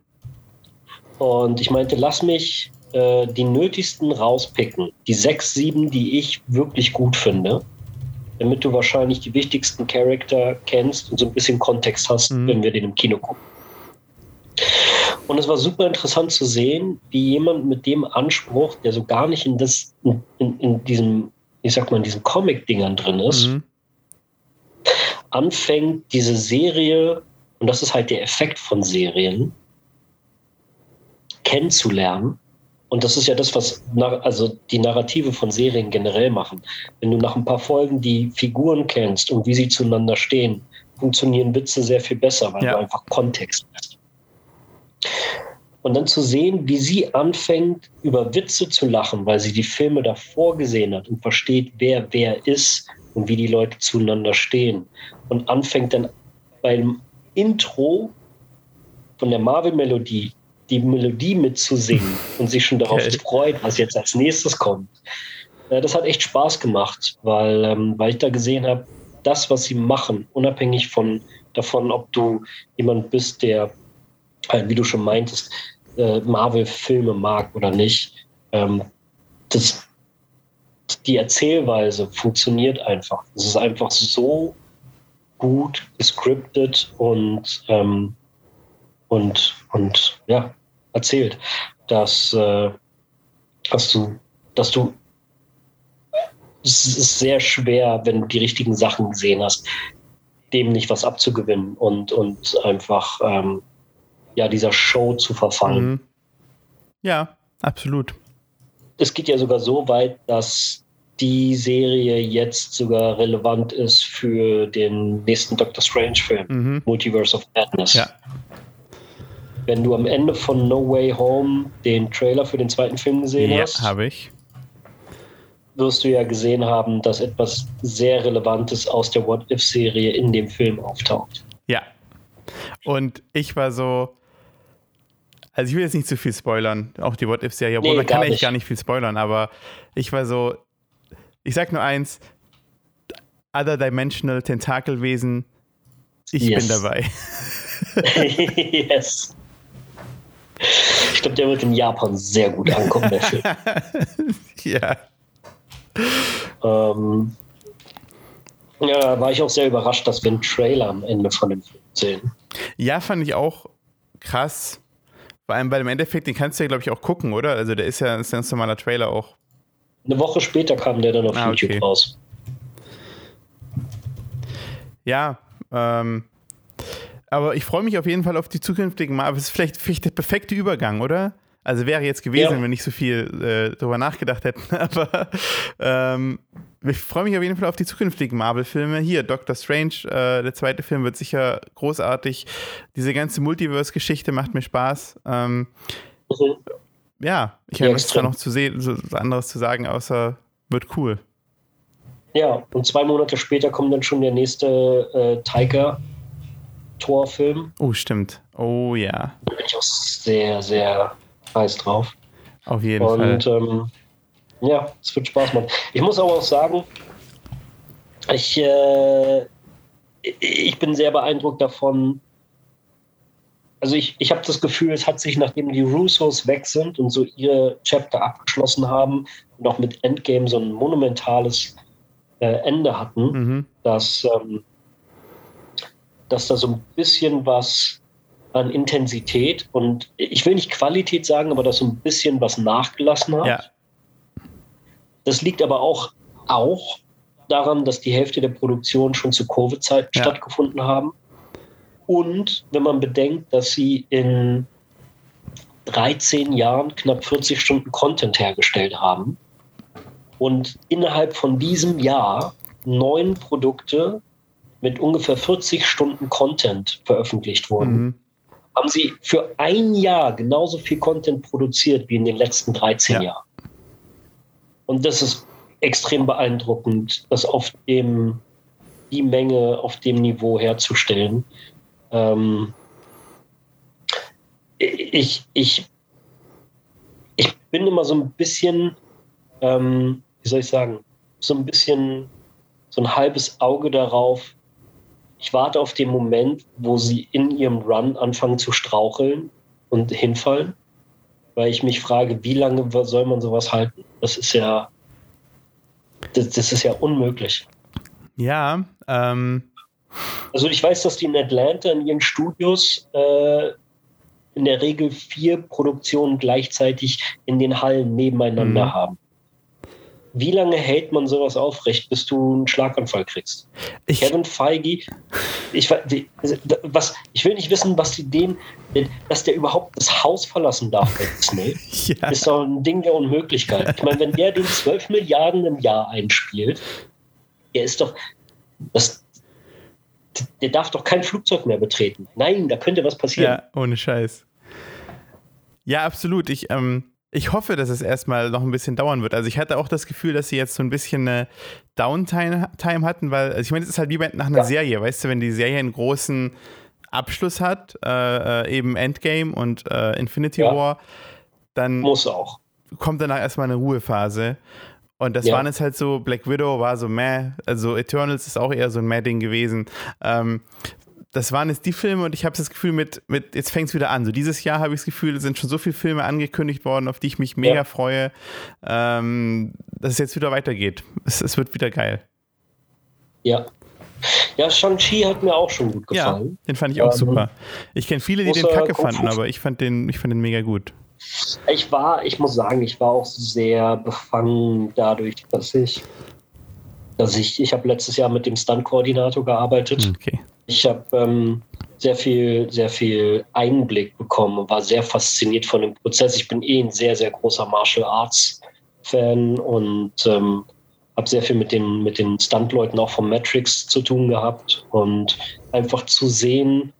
Und ich meinte, lass mich äh, die nötigsten rauspicken. Die sechs, sieben, die ich wirklich gut finde. Damit du wahrscheinlich die wichtigsten Charakter kennst und so ein bisschen Kontext hast, mhm. wenn wir den im Kino gucken. Und es war super interessant zu sehen, wie jemand mit dem Anspruch, der so gar nicht in, das, in, in diesem, ich sag mal, in diesen Comic-Dingern drin ist, mhm. Anfängt, diese Serie, und das ist halt der Effekt von Serien, kennenzulernen. Und das ist ja das, was also die Narrative von Serien generell machen. Wenn du nach ein paar Folgen die Figuren kennst und wie sie zueinander stehen, funktionieren Witze sehr viel besser, weil ja. du einfach Kontext hast. Und dann zu sehen, wie sie anfängt, über Witze zu lachen, weil sie die Filme davor gesehen hat und versteht, wer wer ist und wie die Leute zueinander stehen. Und anfängt dann beim Intro von der Marvel-Melodie die Melodie mitzusingen und sich schon darauf okay. freut, was jetzt als nächstes kommt. Das hat echt Spaß gemacht, weil, ähm, weil ich da gesehen habe, das, was sie machen, unabhängig von davon, ob du jemand bist, der halt, wie du schon meintest, äh, Marvel-Filme mag oder nicht. Ähm, das, die Erzählweise funktioniert einfach. Es ist einfach so gut gescriptet und, ähm, und, und ja, erzählt, dass, äh, dass du, dass du es ist sehr schwer, wenn du die richtigen Sachen gesehen hast, dem nicht was abzugewinnen und, und einfach ähm, ja, dieser Show zu verfallen. Mhm. Ja, absolut. Es geht ja sogar so weit, dass die Serie jetzt sogar relevant ist für den nächsten Doctor Strange-Film, mhm. Multiverse of Madness. Ja. Wenn du am Ende von No Way Home den Trailer für den zweiten Film gesehen ja, hast, habe ich. Wirst du ja gesehen haben, dass etwas sehr Relevantes aus der What If-Serie in dem Film auftaucht. Ja. Und ich war so, also ich will jetzt nicht zu viel spoilern, auch die What If-Serie, obwohl nee, man kann eigentlich nicht. gar nicht viel spoilern, aber ich war so, ich sag nur eins, Other Dimensional Tentakelwesen, ich yes. bin dabei. yes. Ich glaube, der wird in Japan sehr gut ankommen, der Film. ja. Ähm, ja, war ich auch sehr überrascht, dass wir einen Trailer am Ende von dem Film sehen. Ja, fand ich auch krass. Vor allem, weil im Endeffekt, den kannst du ja, glaube ich, auch gucken, oder? Also der ist ja ein ganz normaler Trailer auch. Eine Woche später kam der dann auf ah, YouTube okay. raus. Ja, ähm, aber ich freue mich auf jeden Fall auf die zukünftigen Mal. Aber es ist vielleicht, vielleicht der perfekte Übergang, oder? Also wäre jetzt gewesen, ja. wenn nicht so viel äh, darüber nachgedacht hätten. Aber ähm, ich freue mich auf jeden Fall auf die zukünftigen Marvel-Filme. Hier, Doctor Strange, äh, der zweite Film wird sicher großartig. Diese ganze Multiverse-Geschichte macht mir Spaß. Ähm, mhm. Ja, ich habe nichts da noch zu sehen, so anderes zu sagen, außer wird cool. Ja, und zwei Monate später kommt dann schon der nächste äh, Tiger-Torfilm. Oh, stimmt. Oh ja. Da bin ich auch sehr, sehr heiß drauf. Auf jeden und, Fall. Und ähm, ja, es wird Spaß machen. Ich muss aber auch sagen, ich, äh, ich bin sehr beeindruckt davon. Also ich, ich habe das Gefühl, es hat sich, nachdem die Russos weg sind und so ihre Chapter abgeschlossen haben und auch mit Endgame so ein monumentales äh, Ende hatten, mhm. dass, ähm, dass da so ein bisschen was an Intensität und ich will nicht Qualität sagen, aber dass so ein bisschen was nachgelassen hat. Ja. Das liegt aber auch, auch daran, dass die Hälfte der Produktion schon zu Covid-Zeiten ja. stattgefunden haben. Und wenn man bedenkt, dass sie in 13 Jahren knapp 40 Stunden Content hergestellt haben und innerhalb von diesem Jahr neun Produkte mit ungefähr 40 Stunden Content veröffentlicht wurden, mhm. haben sie für ein Jahr genauso viel Content produziert wie in den letzten 13 ja. Jahren. Und das ist extrem beeindruckend, dass auf dem die Menge auf dem Niveau herzustellen. Ähm, ich, ich, ich bin immer so ein bisschen, ähm, wie soll ich sagen, so ein bisschen so ein halbes Auge darauf. Ich warte auf den Moment, wo sie in ihrem Run anfangen zu straucheln und hinfallen, weil ich mich frage, wie lange soll man sowas halten? Das ist ja, das, das ist ja unmöglich. Ja, ähm. Also ich weiß, dass die in Atlanta in ihren Studios äh, in der Regel vier Produktionen gleichzeitig in den Hallen nebeneinander mhm. haben. Wie lange hält man sowas aufrecht, bis du einen Schlaganfall kriegst? Ich, Kevin Feige, ich, was, ich will nicht wissen, was die den, dass der überhaupt das Haus verlassen darf bei Disney. ja. Ist doch ein Ding der Unmöglichkeit. Ich meine, wenn der den 12 Milliarden im Jahr einspielt, der ist doch, das, der darf doch kein Flugzeug mehr betreten. Nein, da könnte was passieren. Ja, ohne Scheiß. Ja, absolut. Ich, ähm, ich hoffe, dass es erstmal noch ein bisschen dauern wird. Also ich hatte auch das Gefühl, dass sie jetzt so ein bisschen eine Downtime hatten, weil, also ich meine, es ist halt wie nach einer ja. Serie, weißt du, wenn die Serie einen großen Abschluss hat, äh, äh eben Endgame und äh, Infinity ja. War, dann muss auch. kommt danach erstmal eine Ruhephase. Und das ja. waren jetzt halt so, Black Widow war so meh, also Eternals ist auch eher so ein meh-Ding gewesen. Ähm, das waren jetzt die Filme und ich habe das Gefühl, mit, mit jetzt fängt es wieder an. So dieses Jahr habe ich das Gefühl, es sind schon so viele Filme angekündigt worden, auf die ich mich mega ja. freue, ähm, dass es jetzt wieder weitergeht. Es, es wird wieder geil. Ja. Ja, Shang-Chi hat mir auch schon gut gefallen. Ja, den fand ich auch ähm, super. Ich kenne viele, die den kacke fanden, aber ich fand den, ich fand den mega gut. Ich war, ich muss sagen, ich war auch sehr befangen dadurch, dass ich, dass ich, ich habe letztes Jahr mit dem Stunt-Koordinator gearbeitet. Okay. Ich habe ähm, sehr viel, sehr viel Einblick bekommen und war sehr fasziniert von dem Prozess. Ich bin eh ein sehr, sehr großer Martial Arts Fan und ähm, habe sehr viel mit den, mit den Stuntleuten auch von Matrix zu tun gehabt und einfach zu sehen,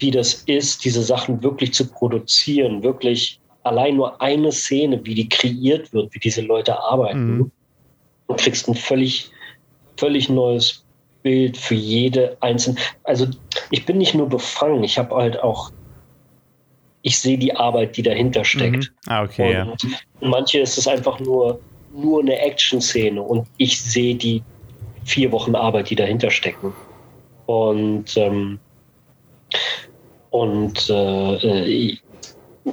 wie das ist, diese Sachen wirklich zu produzieren, wirklich allein nur eine Szene, wie die kreiert wird, wie diese Leute arbeiten. Mhm. Du kriegst ein völlig, völlig neues Bild für jede einzelne. Also ich bin nicht nur befangen, ich habe halt auch, ich sehe die Arbeit, die dahinter steckt. Mhm. Ah, okay. Und ja. manche ist es einfach nur, nur eine Action-Szene und ich sehe die vier Wochen Arbeit, die dahinter stecken. Und ähm, und äh,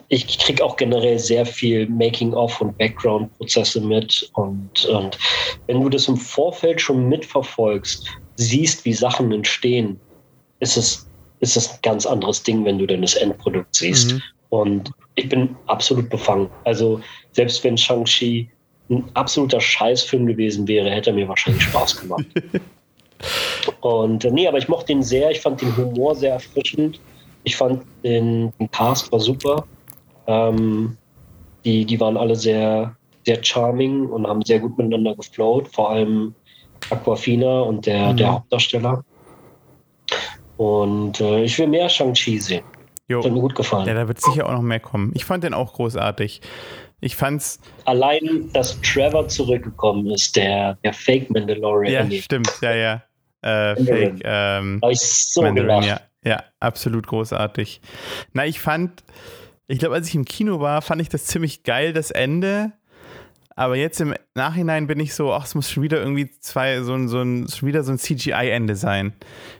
ich kriege auch generell sehr viel Making-of und Background-Prozesse mit. Und, und wenn du das im Vorfeld schon mitverfolgst, siehst, wie Sachen entstehen, ist es, ist es ein ganz anderes Ding, wenn du dann das Endprodukt siehst. Mhm. Und ich bin absolut befangen. Also selbst wenn Shang-Chi ein absoluter Scheißfilm gewesen wäre, hätte er mir wahrscheinlich Spaß gemacht. Und äh, nee, aber ich mochte ihn sehr. Ich fand den Humor sehr erfrischend. Ich fand den, den Cast war super. Ähm, die, die waren alle sehr, sehr charming und haben sehr gut miteinander geflowt. Vor allem Aquafina und der, mhm. der Hauptdarsteller. Und äh, ich will mehr Shang-Chi sehen. Jo. Hat mir gut gefallen. Ja, da wird sicher auch noch mehr kommen. Ich fand den auch großartig. Ich fand's. Allein, dass Trevor zurückgekommen ist, der, der Fake Mandalorian. Ja, stimmt, ja, ja. Äh, Fake. Ähm, ich so Mandalorian, ja. Ja, absolut großartig. Na, ich fand, ich glaube, als ich im Kino war, fand ich das ziemlich geil, das Ende. Aber jetzt im Nachhinein bin ich so, ach, es muss schon wieder irgendwie zwei, so ein, so ein, schon wieder so ein CGI-Ende sein.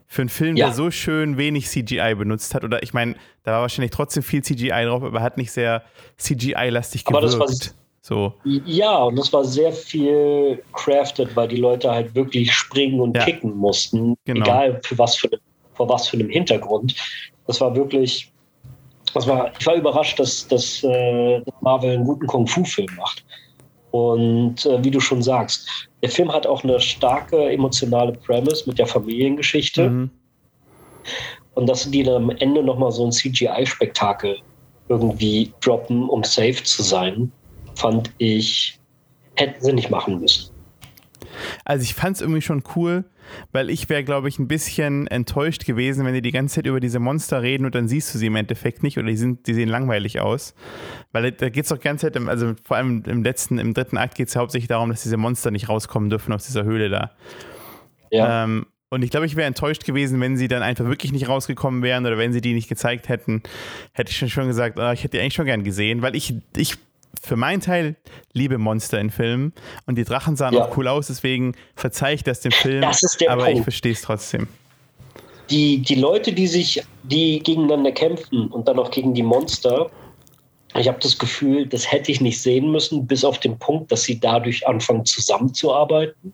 Für einen Film, ja. der so schön wenig CGI benutzt hat. Oder ich meine, da war wahrscheinlich trotzdem viel CGI drauf, aber hat nicht sehr CGI-lastig gewirkt. Aber das war, so. Ja, und das war sehr viel crafted, weil die Leute halt wirklich springen und ja. kicken mussten. Genau. Egal für was für, vor was für einem Hintergrund. Das war wirklich, das war, ich war überrascht, dass, dass äh, Marvel einen guten Kung-Fu-Film macht. Und äh, wie du schon sagst, der Film hat auch eine starke emotionale Premise mit der Familiengeschichte. Mhm. Und dass die dann am Ende nochmal so ein CGI-Spektakel irgendwie droppen, um safe zu sein, fand ich, hätten sie nicht machen müssen. Also ich fand es irgendwie schon cool, weil ich wäre, glaube ich, ein bisschen enttäuscht gewesen, wenn die die ganze Zeit über diese Monster reden und dann siehst du sie im Endeffekt nicht oder die, sind, die sehen langweilig aus. Weil da geht es doch die ganze Zeit, also vor allem im letzten, im dritten Akt geht es hauptsächlich darum, dass diese Monster nicht rauskommen dürfen aus dieser Höhle da. Ja. Ähm, Und ich glaube, ich wäre enttäuscht gewesen, wenn sie dann einfach wirklich nicht rausgekommen wären oder wenn sie die nicht gezeigt hätten. Hätte ich schon, schon gesagt, oh, ich hätte die eigentlich schon gern gesehen, weil ich, ich für meinen Teil liebe Monster in Filmen und die Drachen sahen ja. auch cool aus, deswegen verzeihe ich das dem Film, das aber Punkt. ich verstehe es trotzdem. Die, die Leute, die sich, die gegeneinander kämpfen und dann auch gegen die Monster, ich habe das Gefühl, das hätte ich nicht sehen müssen, bis auf den Punkt, dass sie dadurch anfangen zusammenzuarbeiten.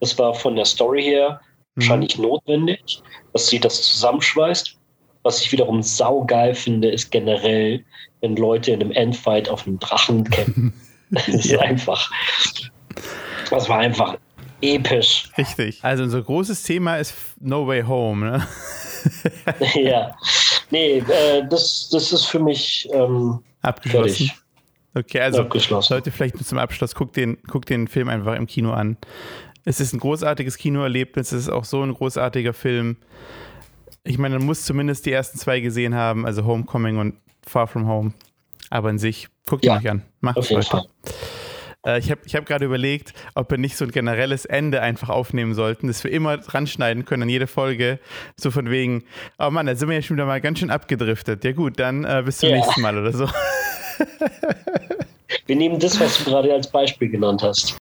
Das war von der Story her mhm. wahrscheinlich notwendig, dass sie das zusammenschweißt. Was ich wiederum saugeil finde, ist generell, wenn Leute in einem Endfight auf einem Drachen kämpfen. das ist ja. einfach. Das war einfach episch. Richtig. Also unser großes Thema ist No Way Home, ne? ja. Nee, äh, das, das ist für mich ähm, abgeschlossen. Fertig. Okay, also abgeschlossen. Leute, vielleicht zum Abschluss, guckt den, guckt den Film einfach im Kino an. Es ist ein großartiges Kinoerlebnis, es ist auch so ein großartiger Film. Ich meine, man muss zumindest die ersten zwei gesehen haben, also Homecoming und Far From Home. Aber in sich, guckt ja, euch an. Macht es Leute. Äh, ich habe ich hab gerade überlegt, ob wir nicht so ein generelles Ende einfach aufnehmen sollten, dass wir immer dran schneiden können an jede Folge. So von wegen, oh Mann, da sind wir ja schon wieder mal ganz schön abgedriftet. Ja gut, dann äh, bis zum ja. nächsten Mal oder so. wir nehmen das, was du gerade als Beispiel genannt hast.